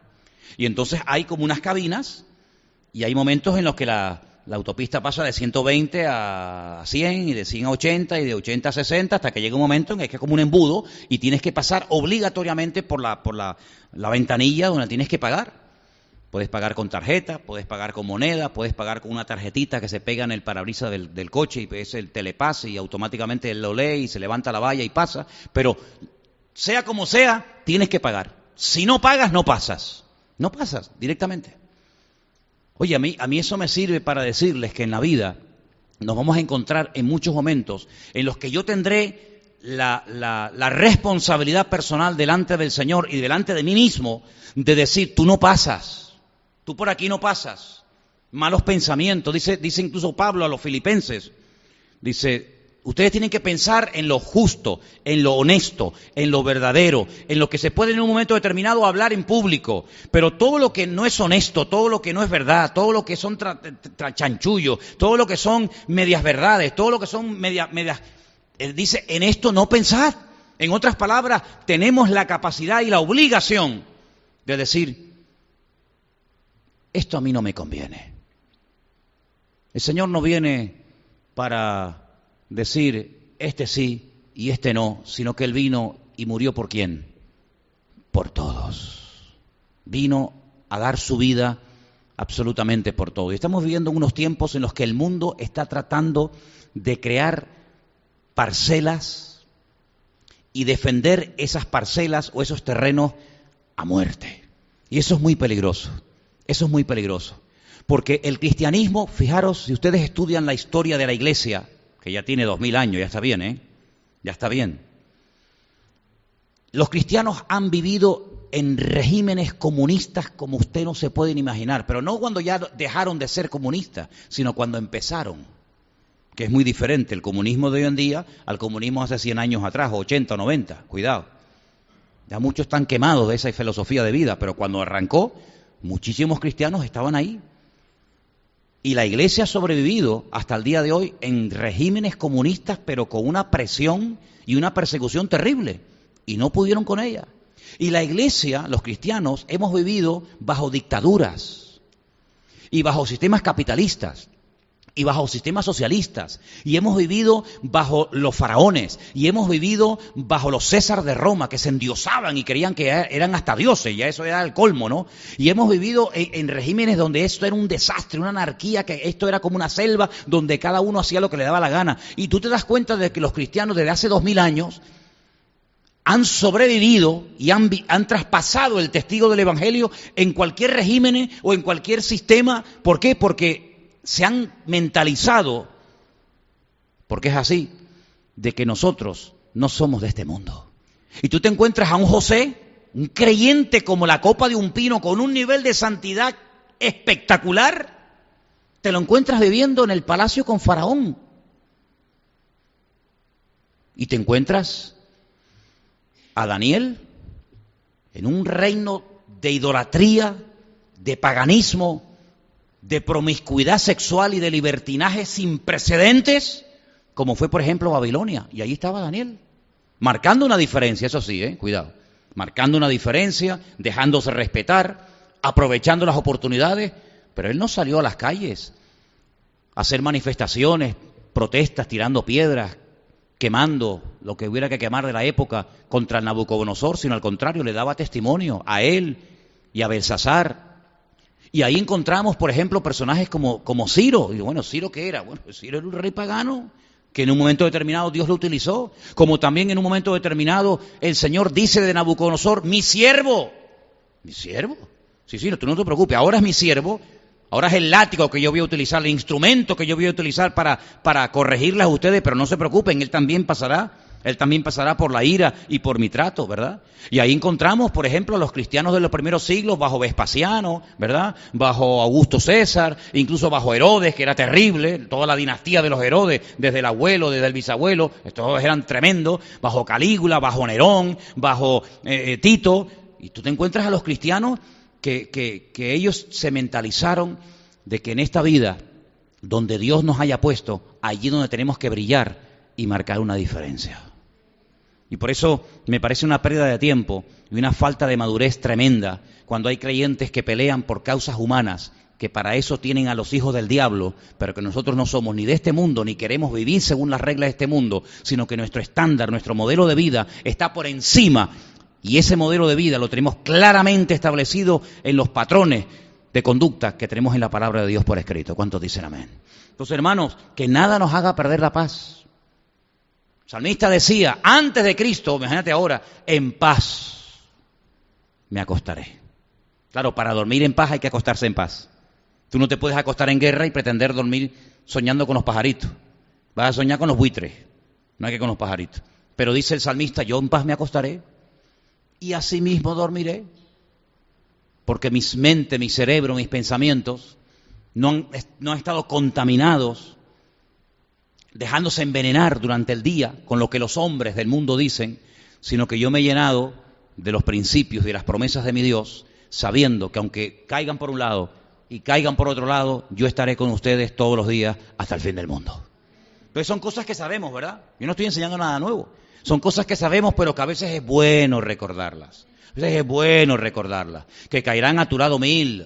Y entonces hay como unas cabinas y hay momentos en los que la, autopista pasa de 120 a 100 y de 100 a 80 y de 80 a 60 hasta que llega un momento en que es como un embudo y tienes que pasar obligatoriamente por la, por la ventanilla donde tienes que pagar. Puedes pagar con tarjeta, puedes pagar con moneda, puedes pagar con una tarjetita que se pega en el parabrisas del, coche y es el telepase y automáticamente él lo lee y se levanta la valla y pasa. Pero sea como sea, tienes que pagar. Si no pagas, no pasas. No pasas directamente. Oye, a mí, a mí eso me sirve para decirles que en la vida nos vamos a encontrar en muchos momentos en los que yo tendré la, la, responsabilidad personal delante del Señor y delante de mí mismo de decir, tú no pasas Tú por aquí no pasas. Malos pensamientos. Dice, dice incluso Pablo a los filipenses. Dice, ustedes tienen que pensar en lo justo, en lo honesto, en lo verdadero, en lo que se puede en un momento determinado hablar en público. Pero todo lo que no es honesto, todo lo que no es verdad, todo lo que son chanchullos, todo lo que son medias verdades, todo lo que son medias... Media, él dice, en esto no pensad. En otras palabras, tenemos la capacidad y la obligación de decir, esto a mí no me conviene. El Señor no viene para decir, este sí y este no, sino que Él vino y murió por quién? Por todos. Vino a dar su vida absolutamente por todo. Y estamos viviendo unos tiempos en los que el mundo está tratando de crear parcelas y defender esas parcelas o esos terrenos a muerte. Y eso es muy peligroso. Eso es muy peligroso. Porque el cristianismo, fijaros, si ustedes estudian la historia de la iglesia, que ya tiene dos mil años, ya está bien, ¿eh? Ya está bien. Los cristianos han vivido en regímenes comunistas como usted no se pueden imaginar, pero no cuando ya dejaron de ser comunistas, sino cuando empezaron, que es muy diferente el comunismo de hoy en día al comunismo hace 100 años atrás, 80 o 90, cuidado. Ya muchos están quemados de esa filosofía de vida, pero cuando arrancó, muchísimos cristianos estaban ahí. Y la iglesia ha sobrevivido hasta el día de hoy en regímenes comunistas, pero con una presión y una persecución terrible. Y no pudieron con ella. Y la iglesia, los cristianos, hemos vivido bajo dictaduras y bajo sistemas capitalistas y bajo sistemas socialistas, y hemos vivido bajo los faraones, y hemos vivido bajo los César de Roma, que se endiosaban y creían que eran hasta dioses, ya eso era el colmo, ¿no? Y hemos vivido en, regímenes donde esto era un desastre, una anarquía, que esto era como una selva donde cada uno hacía lo que le daba la gana. Y tú te das cuenta de que los cristianos desde hace dos mil años han sobrevivido y han, han, traspasado el testigo del Evangelio en cualquier régimen o en cualquier sistema. ¿Por qué? Porque se han mentalizado, porque es así, de que nosotros no somos de este mundo. Y tú te encuentras a un José, un creyente como la copa de un pino, con un nivel de santidad espectacular, te lo encuentras viviendo en el palacio con Faraón. Y te encuentras a Daniel en un reino de idolatría, de paganismo, de promiscuidad sexual y de libertinaje sin precedentes, como fue por ejemplo Babilonia. Y ahí estaba Daniel, marcando una diferencia, eso sí, ¿eh? cuidado, marcando una diferencia, dejándose respetar, aprovechando las oportunidades, pero él no salió a las calles a hacer manifestaciones, protestas, tirando piedras, quemando lo que hubiera que quemar de la época contra el Nabucodonosor, sino al contrario, le daba testimonio a él y a Belsasar y ahí encontramos, por ejemplo, personajes como, como Ciro. Y bueno, ¿Ciro qué era? Bueno, Ciro era un rey pagano que en un momento determinado Dios lo utilizó. Como también en un momento determinado el Señor dice de Nabucodonosor, mi siervo. ¿Mi siervo? Sí, sí, tú no te preocupes. Ahora es mi siervo. Ahora es el látigo que yo voy a utilizar, el instrumento que yo voy a utilizar para, para a ustedes, pero no se preocupen, Él también pasará él también pasará por la ira y por mi trato, ¿verdad? Y ahí encontramos, por ejemplo, a los cristianos de los primeros siglos bajo Vespasiano, ¿verdad? Bajo Augusto César, incluso bajo Herodes, que era terrible, toda la dinastía de los Herodes, desde el abuelo, desde el bisabuelo, todos eran tremendos, bajo Calígula, bajo Nerón, bajo eh, eh, Tito. Y tú te encuentras a los cristianos que, que ellos se mentalizaron de que en esta vida, donde Dios nos haya puesto, allí donde tenemos que brillar y marcar una diferencia. Y por eso me parece una pérdida de tiempo y una falta de madurez tremenda cuando hay creyentes que pelean por causas humanas, que para eso tienen a los hijos del diablo, pero que nosotros no somos ni de este mundo, ni queremos vivir según las reglas de este mundo, sino que nuestro estándar, nuestro modelo de vida está por encima. Y ese modelo de vida lo tenemos claramente establecido en los patrones de conducta que tenemos en la palabra de Dios por escrito. ¿Cuántos dicen amén? Entonces, hermanos, que nada nos haga perder la paz salmista decía, antes de Cristo, imagínate ahora, en paz me acostaré. Claro, para dormir en paz hay que acostarse en paz. Tú no te puedes acostar en guerra y pretender dormir soñando con los pajaritos. Vas a soñar con los buitres, no hay que con los pajaritos. Pero dice el salmista, yo en paz me acostaré y así mismo dormiré. Porque mis mente, mi cerebro, mis pensamientos no han estado contaminados dejándose envenenar durante el día con lo que los hombres del mundo dicen, sino que yo me he llenado de los principios y de las promesas de mi Dios, sabiendo que aunque caigan por un lado y caigan por otro lado, yo estaré con ustedes todos los días hasta el fin del mundo. Entonces son cosas que sabemos, ¿verdad? Yo no estoy enseñando nada nuevo. Son cosas que sabemos, pero que a veces es bueno recordarlas. A veces es bueno recordarlas. Que caerán a tu lado mil.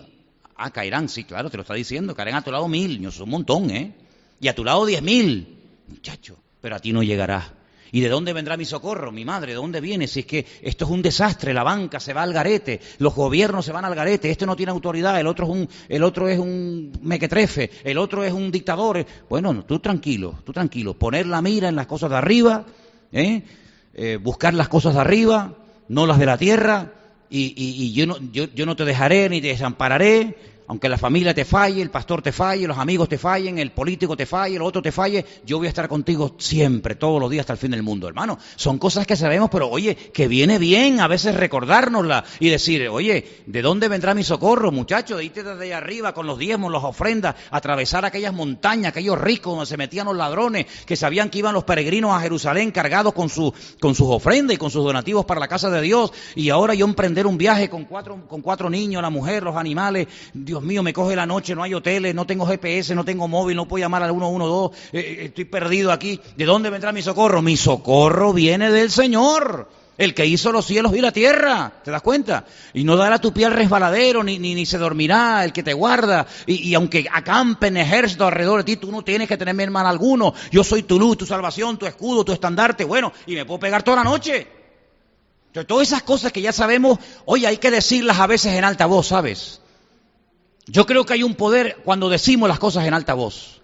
Ah, caerán, sí, claro, te lo está diciendo. Caerán a tu lado mil. Soy un montón, ¿eh? Y a tu lado diez mil muchacho, pero a ti no llegará. ¿Y de dónde vendrá mi socorro? Mi madre, ¿de dónde viene? Si es que esto es un desastre, la banca se va al garete, los gobiernos se van al garete, este no tiene autoridad, el otro es un, el otro es un mequetrefe, el otro es un dictador. Bueno, tú tranquilo, tú tranquilo, poner la mira en las cosas de arriba, ¿eh? Eh, buscar las cosas de arriba, no las de la tierra, y, yo, no, yo no te dejaré ni te desampararé, aunque la familia te falle, el pastor te falle, los amigos te fallen, el político te falle, el otro te falle, yo voy a estar contigo siempre, todos los días hasta el fin del mundo, hermano. Son cosas que sabemos, pero oye, que viene bien a veces recordárnosla y decir, oye, ¿de dónde vendrá mi socorro, muchacho? De irte desde arriba con los diezmos, las ofrendas, atravesar aquellas montañas, aquellos ricos donde se metían los ladrones, que sabían que iban los peregrinos a Jerusalén cargados con, su, con sus ofrendas y con sus donativos para la casa de Dios, y ahora yo emprender un viaje con cuatro, con cuatro niños, la mujer, los animales, Dios Dios mío, me coge la noche, no hay hoteles, no tengo GPS, no tengo móvil, no puedo llamar al 112, eh, eh, estoy perdido aquí. ¿De dónde vendrá mi socorro? Mi socorro viene del Señor, el que hizo los cielos y la tierra. ¿Te das cuenta? Y no dará tu pie al resbaladero, ni, ni, se dormirá, el que te guarda. Y, aunque acampen ejército alrededor de ti, tú no tienes que tener mal alguno. Yo soy tu luz, tu salvación, tu escudo, tu estandarte. Bueno, y me puedo pegar toda la noche. Entonces, todas esas cosas que ya sabemos, oye, hay que decirlas a veces en alta voz, ¿sabes? Yo creo que hay un poder cuando decimos las cosas en alta voz.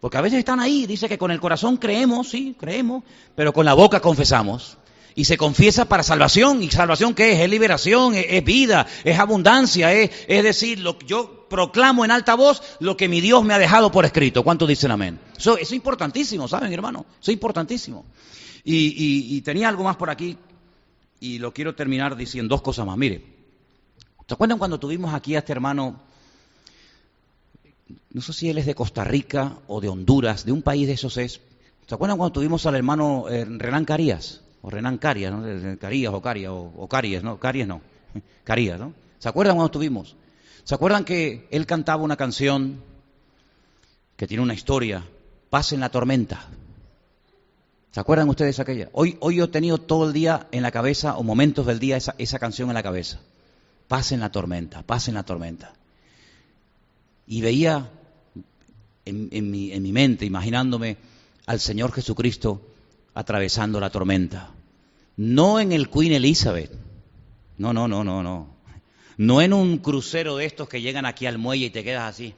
Porque a veces están ahí, dice que con el corazón creemos, sí, creemos, pero con la boca confesamos. Y se confiesa para salvación. ¿Y salvación qué es? Es liberación, es, vida, es abundancia, es, decir, lo, yo proclamo en alta voz lo que mi Dios me ha dejado por escrito. ¿Cuántos dicen amén? Eso, es importantísimo, ¿saben, hermano? Eso es importantísimo. Y, y tenía algo más por aquí y lo quiero terminar diciendo dos cosas más. Mire, ¿Se acuerdan cuando tuvimos aquí a este hermano? No sé si él es de Costa Rica o de Honduras, de un país de esos es. ¿Se acuerdan cuando tuvimos al hermano eh, Renan Carías? O Renan Carías, ¿no? Carías o Carías, o, Carías, ¿no? Carías no. Carías, ¿no? ¿Se acuerdan cuando estuvimos? ¿Se acuerdan que él cantaba una canción que tiene una historia? Paz en la tormenta. ¿Se acuerdan ustedes aquella? Hoy, hoy yo he tenido todo el día en la cabeza, o momentos del día, esa, esa canción en la cabeza en la tormenta, en la tormenta. Y veía en, mi, en mi mente, imaginándome al Señor Jesucristo atravesando la tormenta. No en el Queen Elizabeth. No, no, no, no, no. No en un crucero de estos que llegan aquí al muelle y te quedas así.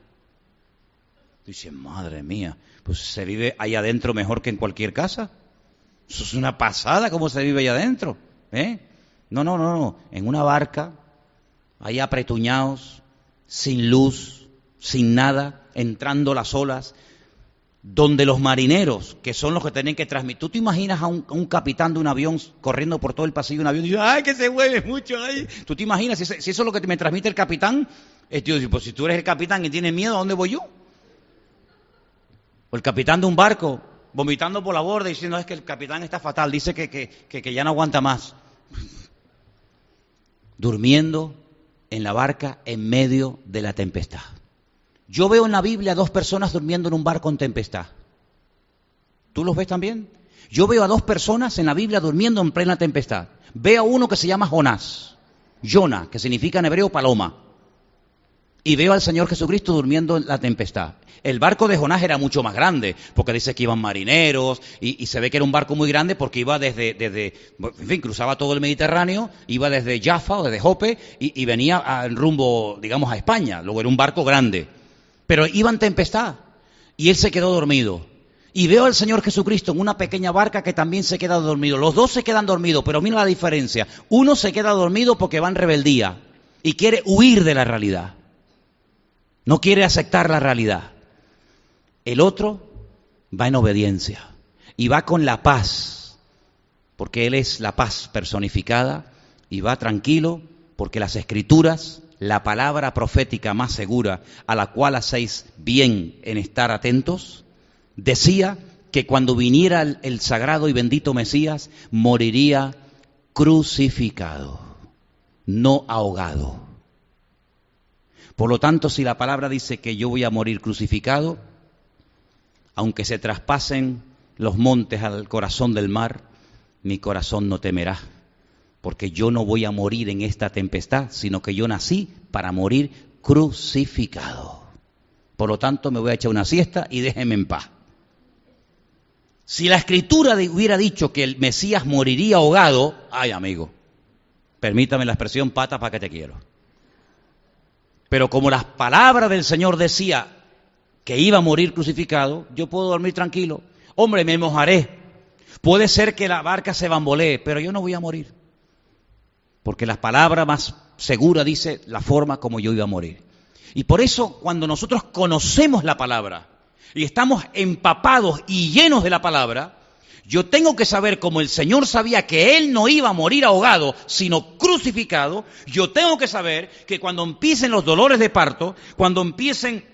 Dice, madre mía, pues se vive ahí adentro mejor que en cualquier casa. Eso es una pasada cómo se vive ahí adentro. ¿eh? No, no, no, no. En una barca ahí apretuñados, sin luz, sin nada, entrando las olas, donde los marineros, que son los que tienen que transmitir, tú te imaginas a un, capitán de un avión corriendo por todo el pasillo de un avión y dice, ay, que se mueve mucho ahí. Tú te imaginas, si, eso es lo que me transmite el capitán, es tío, pues si tú eres el capitán y tienes miedo, ¿a dónde voy yo? O el capitán de un barco, vomitando por la borda diciendo, es que el capitán está fatal, dice que, que, que ya no aguanta más. Durmiendo, en la barca en medio de la tempestad. Yo veo en la Biblia dos personas durmiendo en un barco en tempestad. ¿Tú los ves también? Yo veo a dos personas en la Biblia durmiendo en plena tempestad. Veo a uno que se llama Jonás, Jonah, que significa en hebreo paloma y veo al Señor Jesucristo durmiendo en la tempestad. El barco de Jonás era mucho más grande, porque dice que iban marineros, y, se ve que era un barco muy grande porque iba desde, desde, en fin, cruzaba todo el Mediterráneo, iba desde Jaffa o desde Jope, y, venía en rumbo, digamos, a España. Luego era un barco grande. Pero iba en tempestad, y él se quedó dormido. Y veo al Señor Jesucristo en una pequeña barca que también se queda dormido. Los dos se quedan dormidos, pero mira la diferencia. Uno se queda dormido porque va en rebeldía y quiere huir de la realidad. No quiere aceptar la realidad. El otro va en obediencia y va con la paz, porque Él es la paz personificada y va tranquilo porque las escrituras, la palabra profética más segura a la cual hacéis bien en estar atentos, decía que cuando viniera el, sagrado y bendito Mesías, moriría crucificado, no ahogado. Por lo tanto, si la palabra dice que yo voy a morir crucificado, aunque se traspasen los montes al corazón del mar, mi corazón no temerá, porque yo no voy a morir en esta tempestad, sino que yo nací para morir crucificado. Por lo tanto, me voy a echar una siesta y déjeme en paz. Si la escritura hubiera dicho que el Mesías moriría ahogado, ay amigo, permítame la expresión pata para que te quiero. Pero como las palabras del Señor decía que iba a morir crucificado, yo puedo dormir tranquilo. Hombre, me mojaré. Puede ser que la barca se bambolee, pero yo no voy a morir. Porque la palabra más segura dice la forma como yo iba a morir. Y por eso cuando nosotros conocemos la palabra y estamos empapados y llenos de la palabra, yo tengo que saber, como el Señor sabía que Él no iba a morir ahogado, sino crucificado, yo tengo que saber que cuando empiecen los dolores de parto, cuando empiecen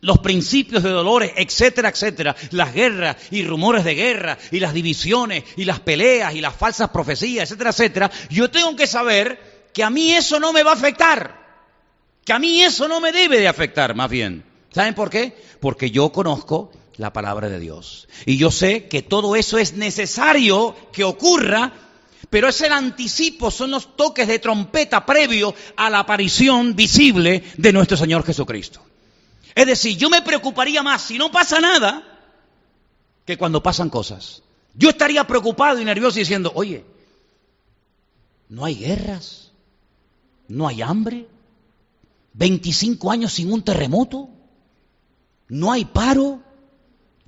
los principios de dolores, etcétera, etcétera, las guerras y rumores de guerra y las divisiones y las peleas y las falsas profecías, etcétera, etcétera, yo tengo que saber que a mí eso no me va a afectar, que a mí eso no me debe de afectar, más bien. ¿Saben por qué? Porque yo conozco la palabra de Dios. Y yo sé que todo eso es necesario que ocurra, pero es el anticipo, son los toques de trompeta previo a la aparición visible de nuestro Señor Jesucristo. Es decir, yo me preocuparía más si no pasa nada que cuando pasan cosas. Yo estaría preocupado y nervioso diciendo, oye, no hay guerras, no hay hambre, 25 años sin un terremoto, no hay paro,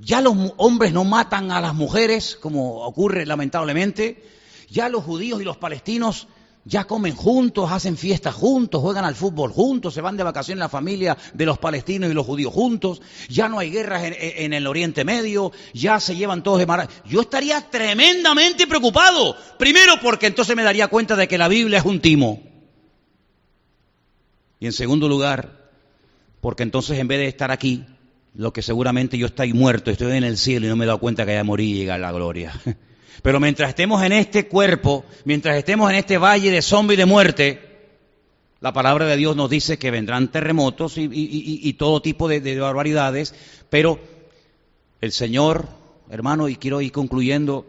ya los hombres no matan a las mujeres, como ocurre lamentablemente. Ya los judíos y los palestinos ya comen juntos, hacen fiestas juntos, juegan al fútbol juntos, se van de vacaciones la familia de los palestinos y los judíos juntos. Ya no hay guerras en, el Oriente Medio, ya se llevan todos de mar. Yo estaría tremendamente preocupado. Primero porque entonces me daría cuenta de que la Biblia es un timo. Y en segundo lugar, porque entonces en vez de estar aquí, lo que seguramente yo estoy muerto, estoy en el cielo y no me he dado cuenta que haya morir y llegar a la gloria. Pero mientras estemos en este cuerpo, mientras estemos en este valle de sombra y de muerte, la palabra de Dios nos dice que vendrán terremotos y, todo tipo de, de barbaridades, pero el Señor, hermano, y quiero ir concluyendo,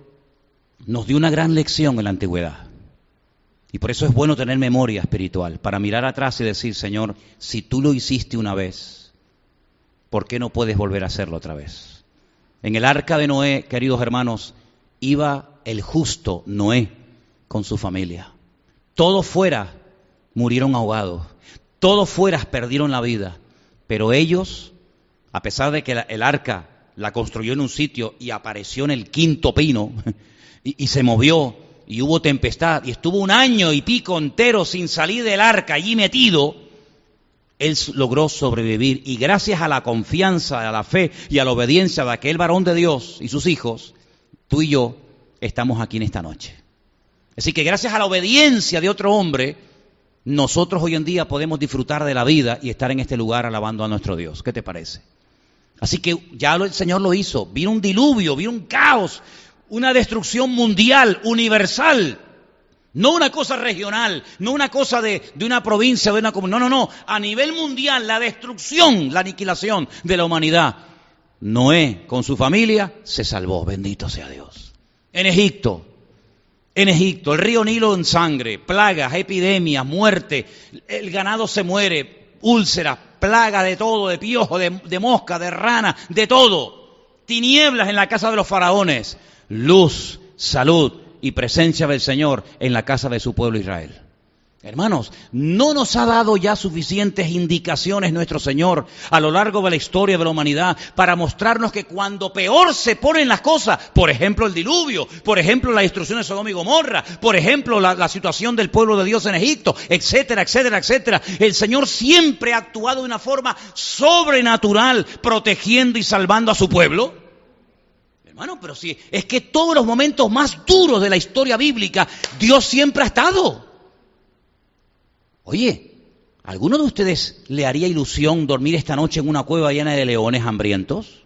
nos dio una gran lección en la antigüedad. Y por eso es bueno tener memoria espiritual, para mirar atrás y decir, Señor, si tú lo hiciste una vez, ¿por qué no puedes volver a hacerlo otra vez? En el arca de Noé, queridos hermanos, iba el justo Noé con su familia. Todos fuera murieron ahogados, todos fuera perdieron la vida, pero ellos, a pesar de que el arca la construyó en un sitio y apareció en el quinto pino y, y se movió y hubo tempestad y estuvo un año y pico entero sin salir del arca allí metido, él logró sobrevivir y gracias a la confianza, a la fe y a la obediencia de aquel varón de Dios y sus hijos, tú y yo estamos aquí en esta noche. Así que gracias a la obediencia de otro hombre, nosotros hoy en día podemos disfrutar de la vida y estar en este lugar alabando a nuestro Dios. ¿Qué te parece? Así que ya el Señor lo hizo. Vino un diluvio, vino un caos, una destrucción mundial, universal. No una cosa regional, no una cosa de, una provincia, de una comunidad. No, no, no. A nivel mundial, la destrucción, la aniquilación de la humanidad. Noé con su familia se salvó, bendito sea Dios. En Egipto, en Egipto, el río Nilo en sangre, plagas, epidemias, muerte, el ganado se muere, úlceras, plaga de todo, de piojo, de, de mosca, de rana, de todo. Tinieblas en la casa de los faraones, luz, salud, y presencia del Señor en la casa de su pueblo Israel. Hermanos, ¿no nos ha dado ya suficientes indicaciones nuestro Señor a lo largo de la historia de la humanidad para mostrarnos que cuando peor se ponen las cosas, por ejemplo el diluvio, por ejemplo la destrucción de Sodoma y Gomorra, por ejemplo la, la situación del pueblo de Dios en Egipto, etcétera, etcétera, etcétera, el Señor siempre ha actuado de una forma sobrenatural protegiendo y salvando a su pueblo? Hermano, pero si es que todos los momentos más duros de la historia bíblica, Dios siempre ha estado. Oye, ¿alguno de ustedes le haría ilusión dormir esta noche en una cueva llena de leones hambrientos?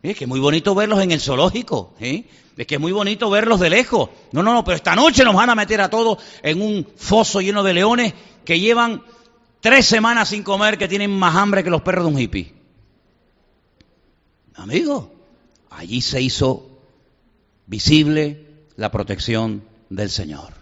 Es que es muy bonito verlos en el zoológico, ¿eh? es que es muy bonito verlos de lejos. No, no, no, pero esta noche nos van a meter a todos en un foso lleno de leones que llevan tres semanas sin comer, que tienen más hambre que los perros de un hippie. Amigo, allí se hizo visible la protección del Señor.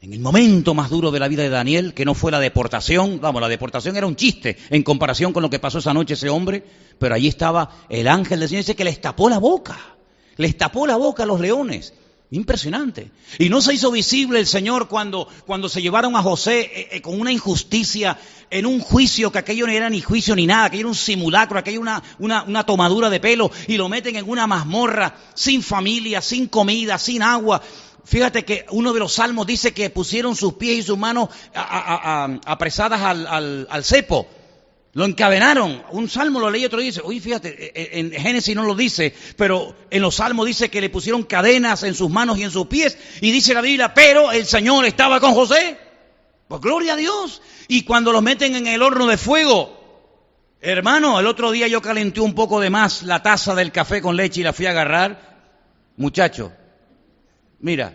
En el momento más duro de la vida de Daniel, que no fue la deportación, vamos, la deportación era un chiste en comparación con lo que pasó esa noche ese hombre, pero allí estaba el ángel del Señor, dice que le tapó la boca. Les tapó la boca a los leones. Impresionante. Y no se hizo visible el Señor cuando, cuando se llevaron a José eh, eh, con una injusticia en un juicio que aquello no era ni juicio ni nada, que era un simulacro, aquello una, una, una tomadura de pelo y lo meten en una mazmorra sin familia, sin comida, sin agua. Fíjate que uno de los salmos dice que pusieron sus pies y sus manos apresadas al, al, al cepo. Lo encadenaron. Un salmo lo leí, otro dice, oye, fíjate, e, e, en Génesis no lo dice, pero en los salmos dice que le pusieron cadenas en sus manos y en sus pies. Y dice la Biblia, pero el Señor estaba con José. Pues gloria a Dios. Y cuando los meten en el horno de fuego, hermano, el otro día yo calenté un poco de más la taza del café con leche y la fui a agarrar. Muchacho, mira.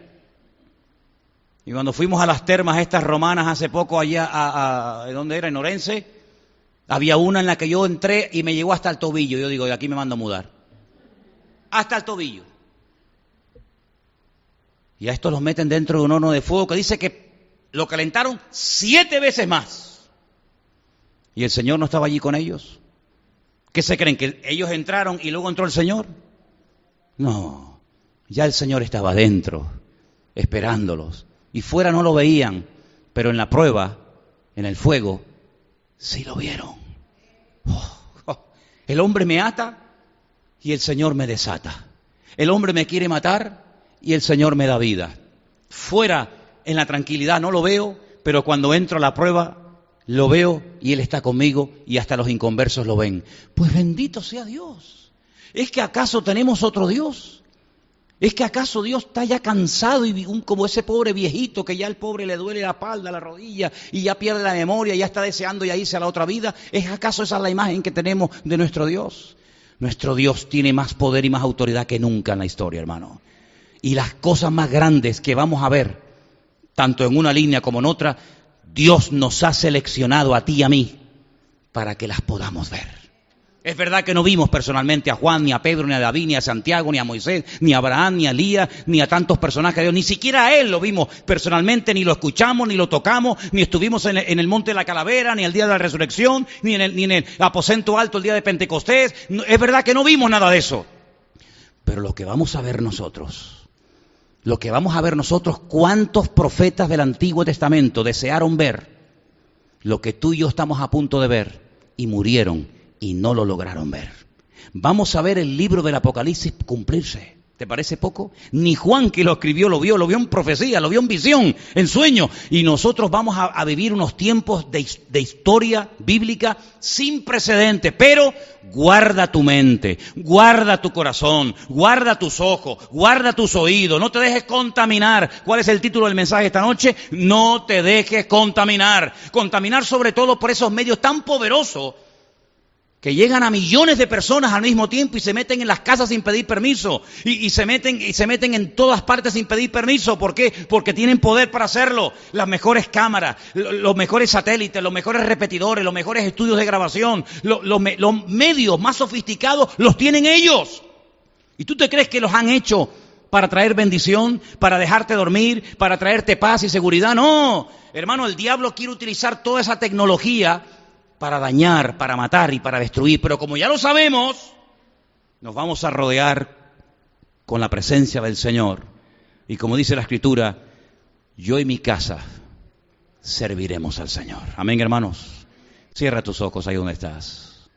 Y cuando fuimos a las termas estas romanas hace poco allá, a, a ¿dónde era? En Orense había una en la que yo entré y me llegó hasta el tobillo. Yo digo, de aquí me mando a mudar. Hasta el tobillo. Y a estos los meten dentro de un horno de fuego que dice que lo calentaron siete veces más. Y el Señor no estaba allí con ellos. ¿Qué se creen? ¿Que ellos entraron y luego entró el Señor? No, ya el Señor estaba dentro, esperándolos. Y fuera no lo veían, pero en la prueba, en el fuego, sí lo vieron. Oh, oh. El hombre me ata y el Señor me desata. El hombre me quiere matar y el Señor me da vida. Fuera, en la tranquilidad, no lo veo, pero cuando entro a la prueba, lo veo y Él está conmigo y hasta los inconversos lo ven. Pues bendito sea Dios. ¿Es que acaso tenemos otro Dios? ¿Es que acaso Dios está ya cansado y como ese pobre viejito que ya el pobre le duele la espalda, la rodilla y ya pierde la memoria y ya está deseando ya irse a la otra vida? ¿Es acaso esa la imagen que tenemos de nuestro Dios? Nuestro Dios tiene más poder y más autoridad que nunca en la historia, hermano. Y las cosas más grandes que vamos a ver, tanto en una línea como en otra, Dios nos ha seleccionado a ti y a mí para que las podamos ver. Es verdad que no vimos personalmente a Juan, ni a Pedro, ni a David, ni a Santiago, ni a Moisés, ni a Abraham, ni a Elías, ni a tantos personajes de Dios. Ni siquiera a él lo vimos personalmente, ni lo escuchamos, ni lo tocamos, ni estuvimos en el, monte de la calavera, ni el día de la resurrección, ni en el, ni en el aposento alto el día de Pentecostés. es verdad que no vimos nada de eso. Pero lo que vamos a ver nosotros, lo que vamos a ver nosotros, cuántos profetas del Antiguo Testamento desearon ver lo que tú y yo estamos a punto de ver y murieron y no lo lograron ver. Vamos a ver el libro del Apocalipsis cumplirse. ¿Te parece poco? Ni Juan que lo escribió lo vio, lo vio en profecía, lo vio en visión, en sueño. Y nosotros vamos a, vivir unos tiempos de, de, historia bíblica sin precedentes. Pero guarda tu mente, guarda tu corazón, guarda tus ojos, guarda tus oídos. No te dejes contaminar. ¿Cuál es el título del mensaje esta noche? No te dejes contaminar. Contaminar sobre todo por esos medios tan poderosos que llegan a millones de personas al mismo tiempo y se meten en las casas sin pedir permiso y, se meten y se meten en todas partes sin pedir permiso. ¿Por qué? Porque tienen poder para hacerlo. Las mejores cámaras, los mejores satélites, los mejores repetidores, los mejores estudios de grabación, los medios más sofisticados los tienen ellos. ¿Y tú te crees que los han hecho para traer bendición, para dejarte dormir, para traerte paz y seguridad? No, hermano, el diablo quiere utilizar toda esa tecnología para dañar, para matar y para destruir. Pero como ya lo sabemos, nos vamos a rodear con la presencia del Señor. Y como dice la Escritura, yo y mi casa serviremos al Señor. Amén, hermanos. Cierra tus ojos ahí donde estás.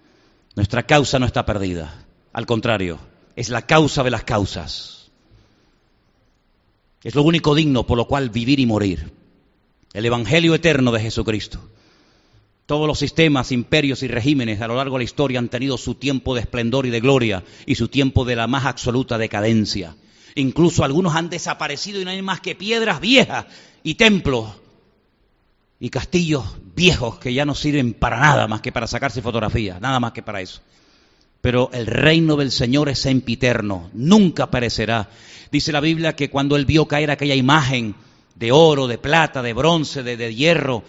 Nuestra causa no está perdida. Al contrario, es la causa de las causas. Es lo único digno por lo cual vivir y morir. El Evangelio eterno de Jesucristo. Todos los sistemas, imperios y regímenes a lo largo de la historia han tenido su tiempo de esplendor y de gloria y su tiempo de la más absoluta decadencia. Incluso algunos han desaparecido y no hay más que piedras viejas y templos y castillos viejos que ya no sirven para nada más que para sacarse fotografías, nada más que para eso. Pero el reino del Señor es sempiterno, nunca perecerá. Dice la Biblia que cuando él vio caer aquella imagen de oro, de plata, de bronce, de, de hierro,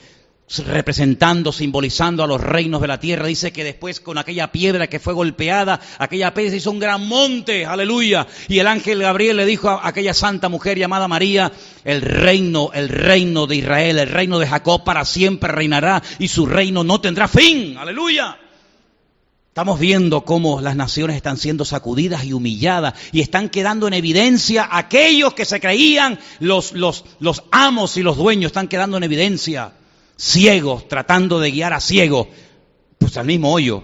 representando, simbolizando a los reinos de la tierra. Dice que después con aquella piedra que fue golpeada, aquella piedra hizo un gran monte, aleluya. Y el ángel Gabriel le dijo a aquella santa mujer llamada María, el reino, el reino de Israel, el reino de Jacob para siempre reinará y su reino no tendrá fin, aleluya. Estamos viendo cómo las naciones están siendo sacudidas y humilladas y están quedando en evidencia aquellos que se creían los, los, los amos y los dueños, están quedando en evidencia ciegos, tratando de guiar a ciegos, pues al mismo hoyo.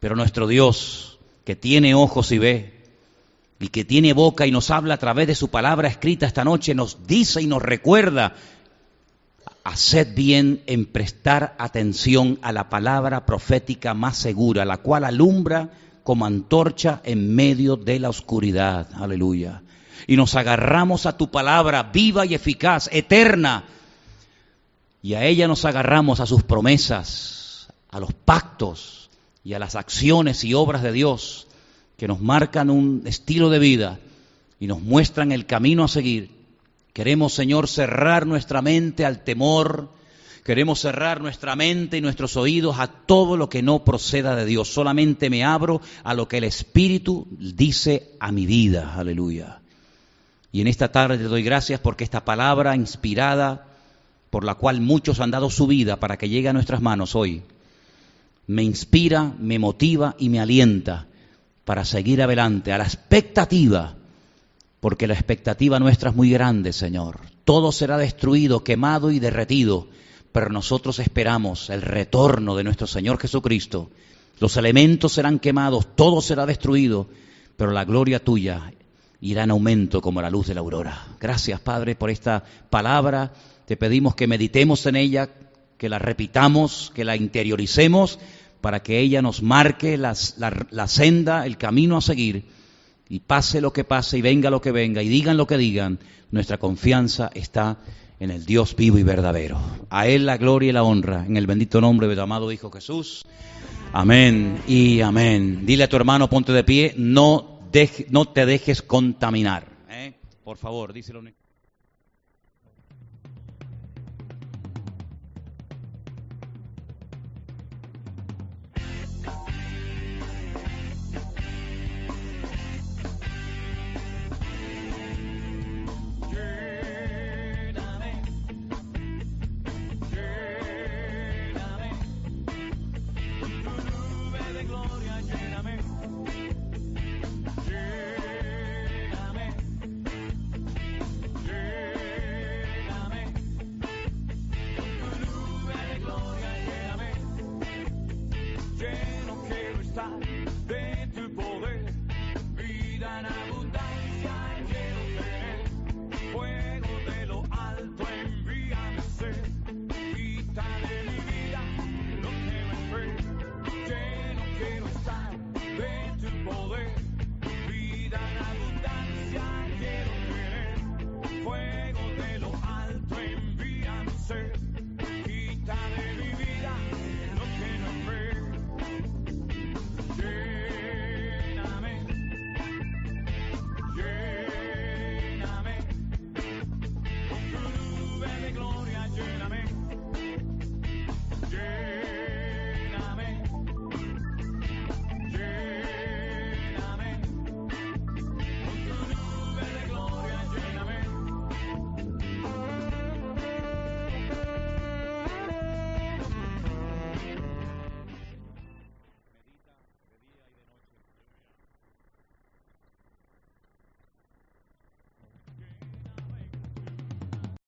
Pero nuestro Dios, que tiene ojos y ve, y que tiene boca y nos habla a través de su palabra escrita esta noche, nos dice y nos recuerda haced bien en prestar atención a la palabra profética más segura, la cual alumbra como antorcha en medio de la oscuridad. Aleluya. Y nos agarramos a tu palabra viva y eficaz, eterna. Y a ella nos agarramos a sus promesas, a los pactos y a las acciones y obras de Dios que nos marcan un estilo de vida y nos muestran el camino a seguir Queremos, Señor, cerrar nuestra mente al temor. Queremos cerrar nuestra mente y nuestros oídos a todo lo que no proceda de Dios. Solamente me abro a lo que el Espíritu dice a mi vida. Aleluya. Y en esta tarde te doy gracias porque esta palabra inspirada, por la cual muchos han dado su vida para que llegue a nuestras manos hoy, me inspira, me motiva y me alienta para seguir adelante a la expectativa porque la expectativa nuestra es muy grande, Señor. Todo será destruido, quemado y derretido, pero nosotros esperamos el retorno de nuestro Señor Jesucristo. Los elementos serán quemados, todo será destruido, pero la gloria tuya irá en aumento como la luz de la aurora. Gracias, Padre, por esta palabra. Te pedimos que meditemos en ella, que la repitamos, que la interioricemos, para que ella nos marque la, senda, el camino a seguir y pase lo que pase y venga lo que venga y digan lo que digan, nuestra confianza está en el Dios vivo y verdadero. A Él la gloria y la honra, en el bendito nombre de tu amado Hijo Jesús. Amén y amén. Dile a tu hermano, ponte de pie, no, no te dejes contaminar. ¿eh? Por favor, díselo.